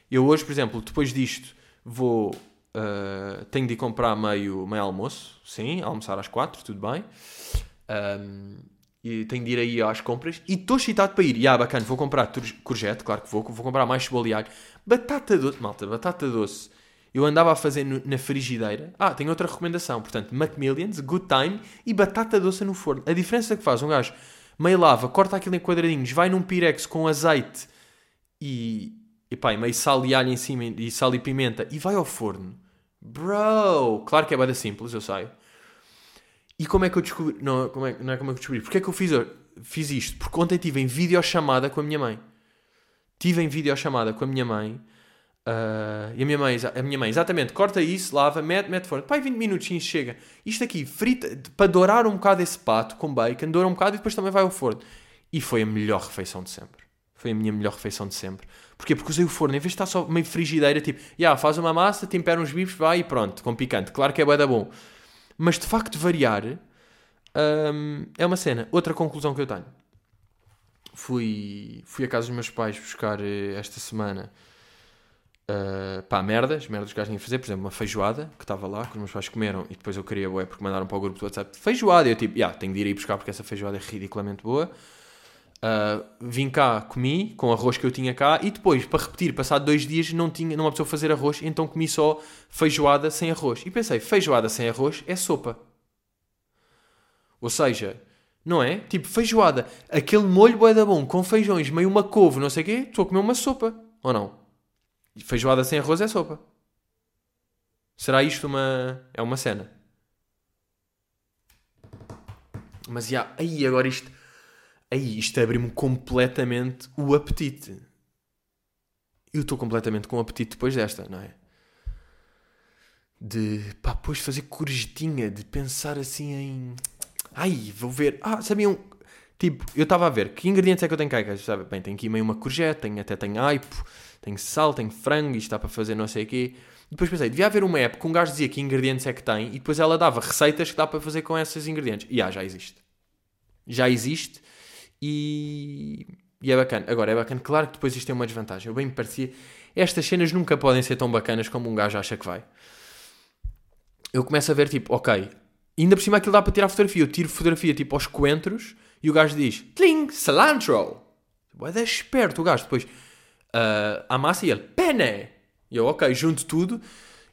[SPEAKER 1] eu hoje, por exemplo, depois disto, vou. Uh, tenho de ir comprar meio, meio almoço, sim, almoçar às quatro, tudo bem. Um, e tenho de ir aí às compras e estou excitado para ir. E ah, bacana, vou comprar courgette, claro que vou, vou comprar mais cebola alho. Batata doce, malta, batata doce. Eu andava a fazer no, na frigideira. Ah, tenho outra recomendação, portanto, Macmillions, Good Time e batata doce no forno. A diferença que faz um gajo meio lava, corta aquilo em quadradinhos, vai num pirex com azeite e, e pá, meio sal e alho em cima e sal e pimenta e vai ao forno. Bro! Claro que é bada simples, eu sei. E como é que eu descobri? Não, como é, não é como é que eu descobri. Porquê é que eu fiz, fiz isto? Porque ontem tive em videochamada com a minha mãe. Tive em videochamada com a minha mãe Uh, e a minha, mãe, a minha mãe, exatamente, corta isso, lava, mete, mete fora. Pai, 20 minutinhos chega. Isto aqui, frita, para dourar um bocado esse pato com bacon, doura um bocado e depois também vai ao forno. E foi a melhor refeição de sempre. Foi a minha melhor refeição de sempre. Porquê? Porque usei o forno, em vez de estar só meio frigideira, tipo, yeah, faz uma massa, tempera uns bifes, vai e pronto, com picante. Claro que é bué da bom. Mas de facto variar um, é uma cena. Outra conclusão que eu tenho. Fui, fui à casa dos meus pais buscar eh, esta semana uh, pá, merdas, merdas que os gajos tinham a fazer, por exemplo, uma feijoada que estava lá, que os meus pais comeram e depois eu queria, boé, porque mandaram para o grupo do WhatsApp feijoada. E eu tipo, já, yeah, tenho de ir aí buscar porque essa feijoada é ridiculamente boa. Uh, vim cá, comi com arroz que eu tinha cá e depois, para repetir, passado dois dias, não tinha, não apeteceu fazer arroz, então comi só feijoada sem arroz. E pensei, feijoada sem arroz é sopa. Ou seja, não é? Tipo, feijoada, aquele molho boeda bom com feijões, meio uma couve, não sei o quê, estou a comer uma sopa, ou não? Feijoada sem arroz é sopa. Será isto uma. É uma cena? Mas já. Aí, agora isto. Aí, isto abre-me completamente o apetite. Eu estou completamente com apetite depois desta, não é? De. pá, depois fazer corjetinha, de pensar assim em. Ai, vou ver. Ah, sabiam. Tipo, eu estava a ver que ingredientes é que eu tenho cá. Sabe? Bem, tenho aqui meio uma courgette, tenho, até tenho aipo tenho sal, tenho frango, isto está para fazer não sei o quê. Depois pensei, devia haver uma app que um gajo dizia que ingredientes é que tem e depois ela dava receitas que dá para fazer com esses ingredientes. E ah, já existe. Já existe e, e é bacana. Agora, é bacana, claro que depois isto tem uma desvantagem. Eu bem me parecia. Estas cenas nunca podem ser tão bacanas como um gajo acha que vai. Eu começo a ver tipo, ok, ainda por cima aquilo dá para tirar fotografia. Eu tiro fotografia tipo aos coentros e o gajo diz, tling, cilantro. É esperto o gajo. Depois uh, a massa e ele, pene! E eu, ok, junto tudo.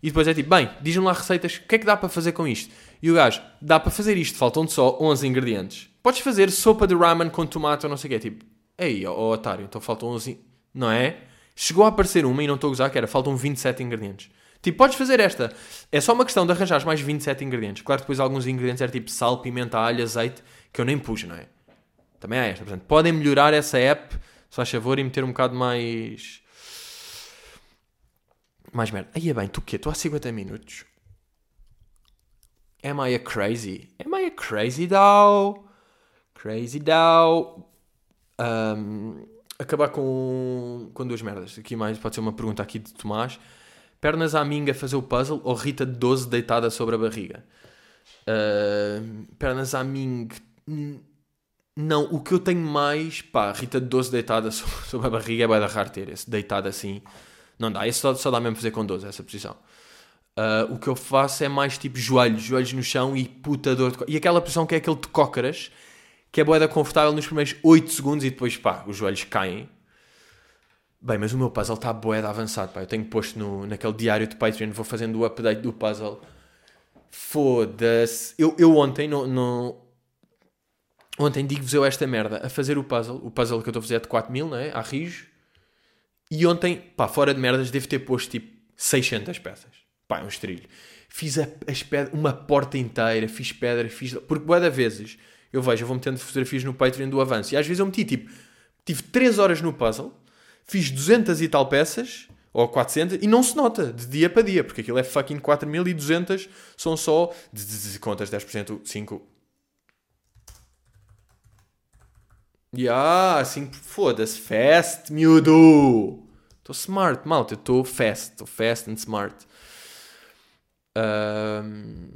[SPEAKER 1] E depois é tipo, bem, diz-me lá receitas, o que é que dá para fazer com isto? E o gajo, dá para fazer isto, faltam-te só 11 ingredientes. Podes fazer sopa de ramen com tomate ou não sei o quê. Tipo, ei, ó, ó otário, então faltam 11, não é? Chegou a aparecer uma e não estou a usar, que era, faltam 27 ingredientes. Tipo, podes fazer esta. É só uma questão de arranjar mais 27 ingredientes. Claro depois alguns ingredientes eram tipo sal, pimenta, alho, azeite, que eu nem pus, não é? Também há esta. Portanto, podem melhorar essa app se faz favor, e meter um bocado mais. Mais merda. Aí é bem, tu quê? Estou há 50 minutos. Am I a crazy? Am I a crazy dow? Crazy dow. Um, acabar com, com duas merdas. Aqui mais pode ser uma pergunta aqui de Tomás. Pernas à minga fazer o puzzle ou Rita de 12 deitada sobre a barriga? Uh, pernas à minga não, o que eu tenho mais, pá, Rita de 12 deitada sobre a barriga é bem da raro ter esse deitado assim. Não dá, esse só, só dá mesmo fazer com 12, essa posição. Uh, o que eu faço é mais tipo joelhos, joelhos no chão e puta dor de E aquela posição que é aquele de cócaras, que é boeda confortável nos primeiros 8 segundos e depois pá, os joelhos caem. Bem, mas o meu puzzle está boeda avançado, pá. Eu tenho posto no, naquele diário de Patreon, vou fazendo o update do puzzle. Foda-se. Eu, eu ontem, no, no, Ontem digo-vos eu esta merda a fazer o puzzle. O puzzle que eu estou a fazer é de 4 mil, não é? A rijo. E ontem, pá, fora de merdas, devo ter posto tipo 600 peças. Pá, é um estrilho. Fiz a, as pedras, uma porta inteira, fiz pedra, fiz. Porque boa vezes eu vejo, eu vou metendo fotografias no Patreon do avanço. E às vezes eu meti tipo, tive 3 horas no puzzle, fiz 200 e tal peças, ou 400, e não se nota de dia para dia, porque aquilo é fucking 4200, são só de, de, de contas 10%, 5%, Ya, assim, foda-se, fast, miúdo. Estou smart, malta, estou fast, estou fast and smart. Um,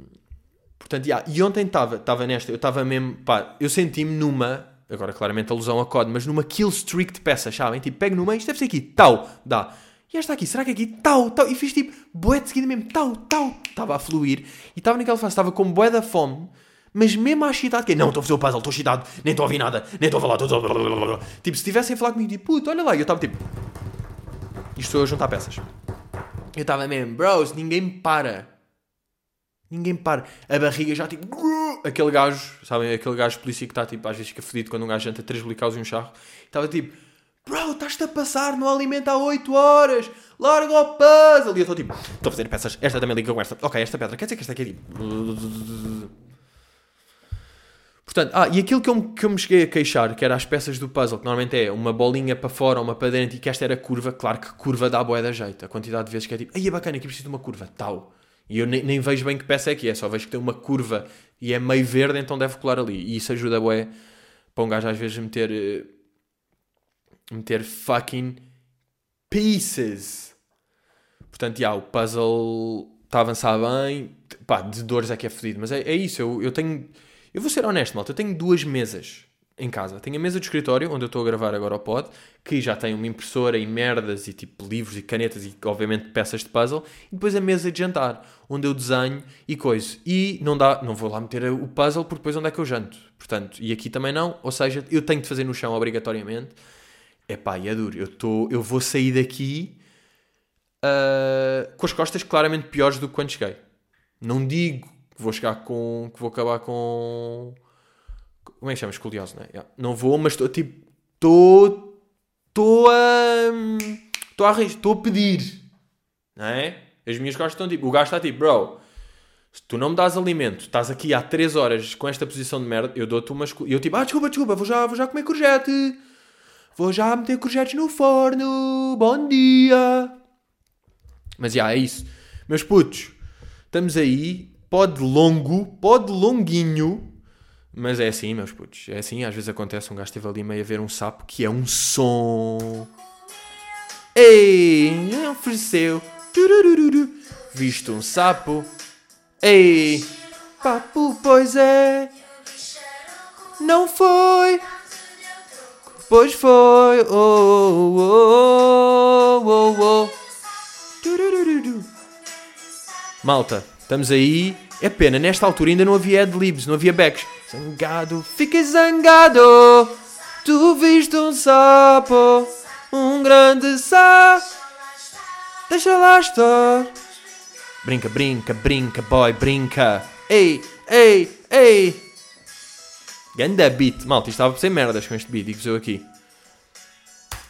[SPEAKER 1] portanto, yeah. e ontem estava nesta, eu estava mesmo, pá, eu senti-me numa, agora claramente alusão a código, mas numa kill streak de peças, sabem? Tipo, pego no meio, isto deve ser aqui, tal, dá. E esta aqui, será que é aqui, tal, tal, e fiz tipo, boé de seguida mesmo, tal, tal, estava a fluir, e estava naquela fase, estava com boé da fome, mas mesmo à excitado, que é, não, estou a fazer o puzzle, estou excitado, nem estou a ouvir nada, nem estou a falar, estou... Tipo, se estivessem a falar comigo, tipo, puto, olha lá, e eu estava tipo... Isto estou a juntar peças. Eu estava mesmo, bros, ninguém me para. Ninguém me para. A barriga já tipo... Aquele gajo, sabem, aquele gajo polícia que está tipo, às vezes fica fedido quando um gajo janta 3 blicaus e um charro. Estava tipo... Bro, estás-te a passar, não alimenta há 8 horas. Larga o puzzle. E eu estou tipo, estou a fazer peças. Esta também liga com esta. Ok, esta pedra. Quer dizer que esta aqui é tipo. Portanto, ah, e aquilo que eu, que eu me cheguei a queixar, que era as peças do puzzle, que normalmente é uma bolinha para fora, uma para dentro, e que esta era curva, claro que curva dá boé da jeito. A quantidade de vezes que é tipo, aí é bacana, aqui preciso de uma curva, tal. E eu nem, nem vejo bem que peça é que é, só vejo que tem uma curva e é meio verde, então deve colar ali. E isso ajuda boé para um gajo às vezes meter. eh, meter fucking pieces. Portanto, já, o puzzle está a avançar bem. Pá, de dores é que é fodido. Mas é, é isso, eu, eu tenho. Eu vou ser honesto, malta. Eu tenho duas mesas em casa. Tenho a mesa de escritório, onde eu estou a gravar agora o pod, que já tem uma impressora e merdas e tipo livros e canetas e obviamente peças de puzzle. E depois a mesa de jantar, onde eu desenho e coisa. E não dá, não vou lá meter o puzzle porque depois onde é que eu janto? Portanto, e aqui também não. Ou seja, eu tenho de fazer no chão obrigatoriamente. Epá, e é duro. Eu, tô, eu vou sair daqui ah, com as costas claramente piores do que quando cheguei. Não digo que vou chegar com. que vou acabar com. Como é que chama? Escoliose, não é? Yeah. Não vou, mas estou tipo. Estou. Estou a. Estou a estou a pedir. Não é? As minhas costas estão tipo. O gajo está tipo, bro. Se tu não me dás alimento, estás aqui há 3 horas com esta posição de merda, eu dou-te umas. E eu tipo, ah, desculpa, desculpa, vou já, vou já comer courgette. Vou já meter courgettes no forno. Bom dia. Mas já, é isso. Meus putos, estamos aí. Pode longo, pode longuinho. Mas é assim, meus putos. É assim, às vezes acontece um gajo esteve ali meio a ver um sapo que é um som. Ei, ofereceu. Turururu. Visto um sapo. Ei, papo, pois é. Não foi. Pois foi. Oh, oh, oh, oh, oh. Turururu. Malta, estamos aí. É pena, nesta altura ainda não havia adlibs, não havia backs. Zangado, fica zangado. Tu viste um sapo, um grande sapo. Deixa lá estar. Brinca, brinca, brinca, boy, brinca. Ei, ei, ei. Ganda beat. Malta, estava a ser merdas com este beat, digo-vos eu aqui.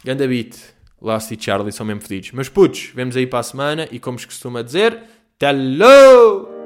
[SPEAKER 1] Ganda beat. Last e Charlie são mesmo fedidos. Meus putos, vemos aí para a semana e como se costuma dizer, hello!
[SPEAKER 2] Eu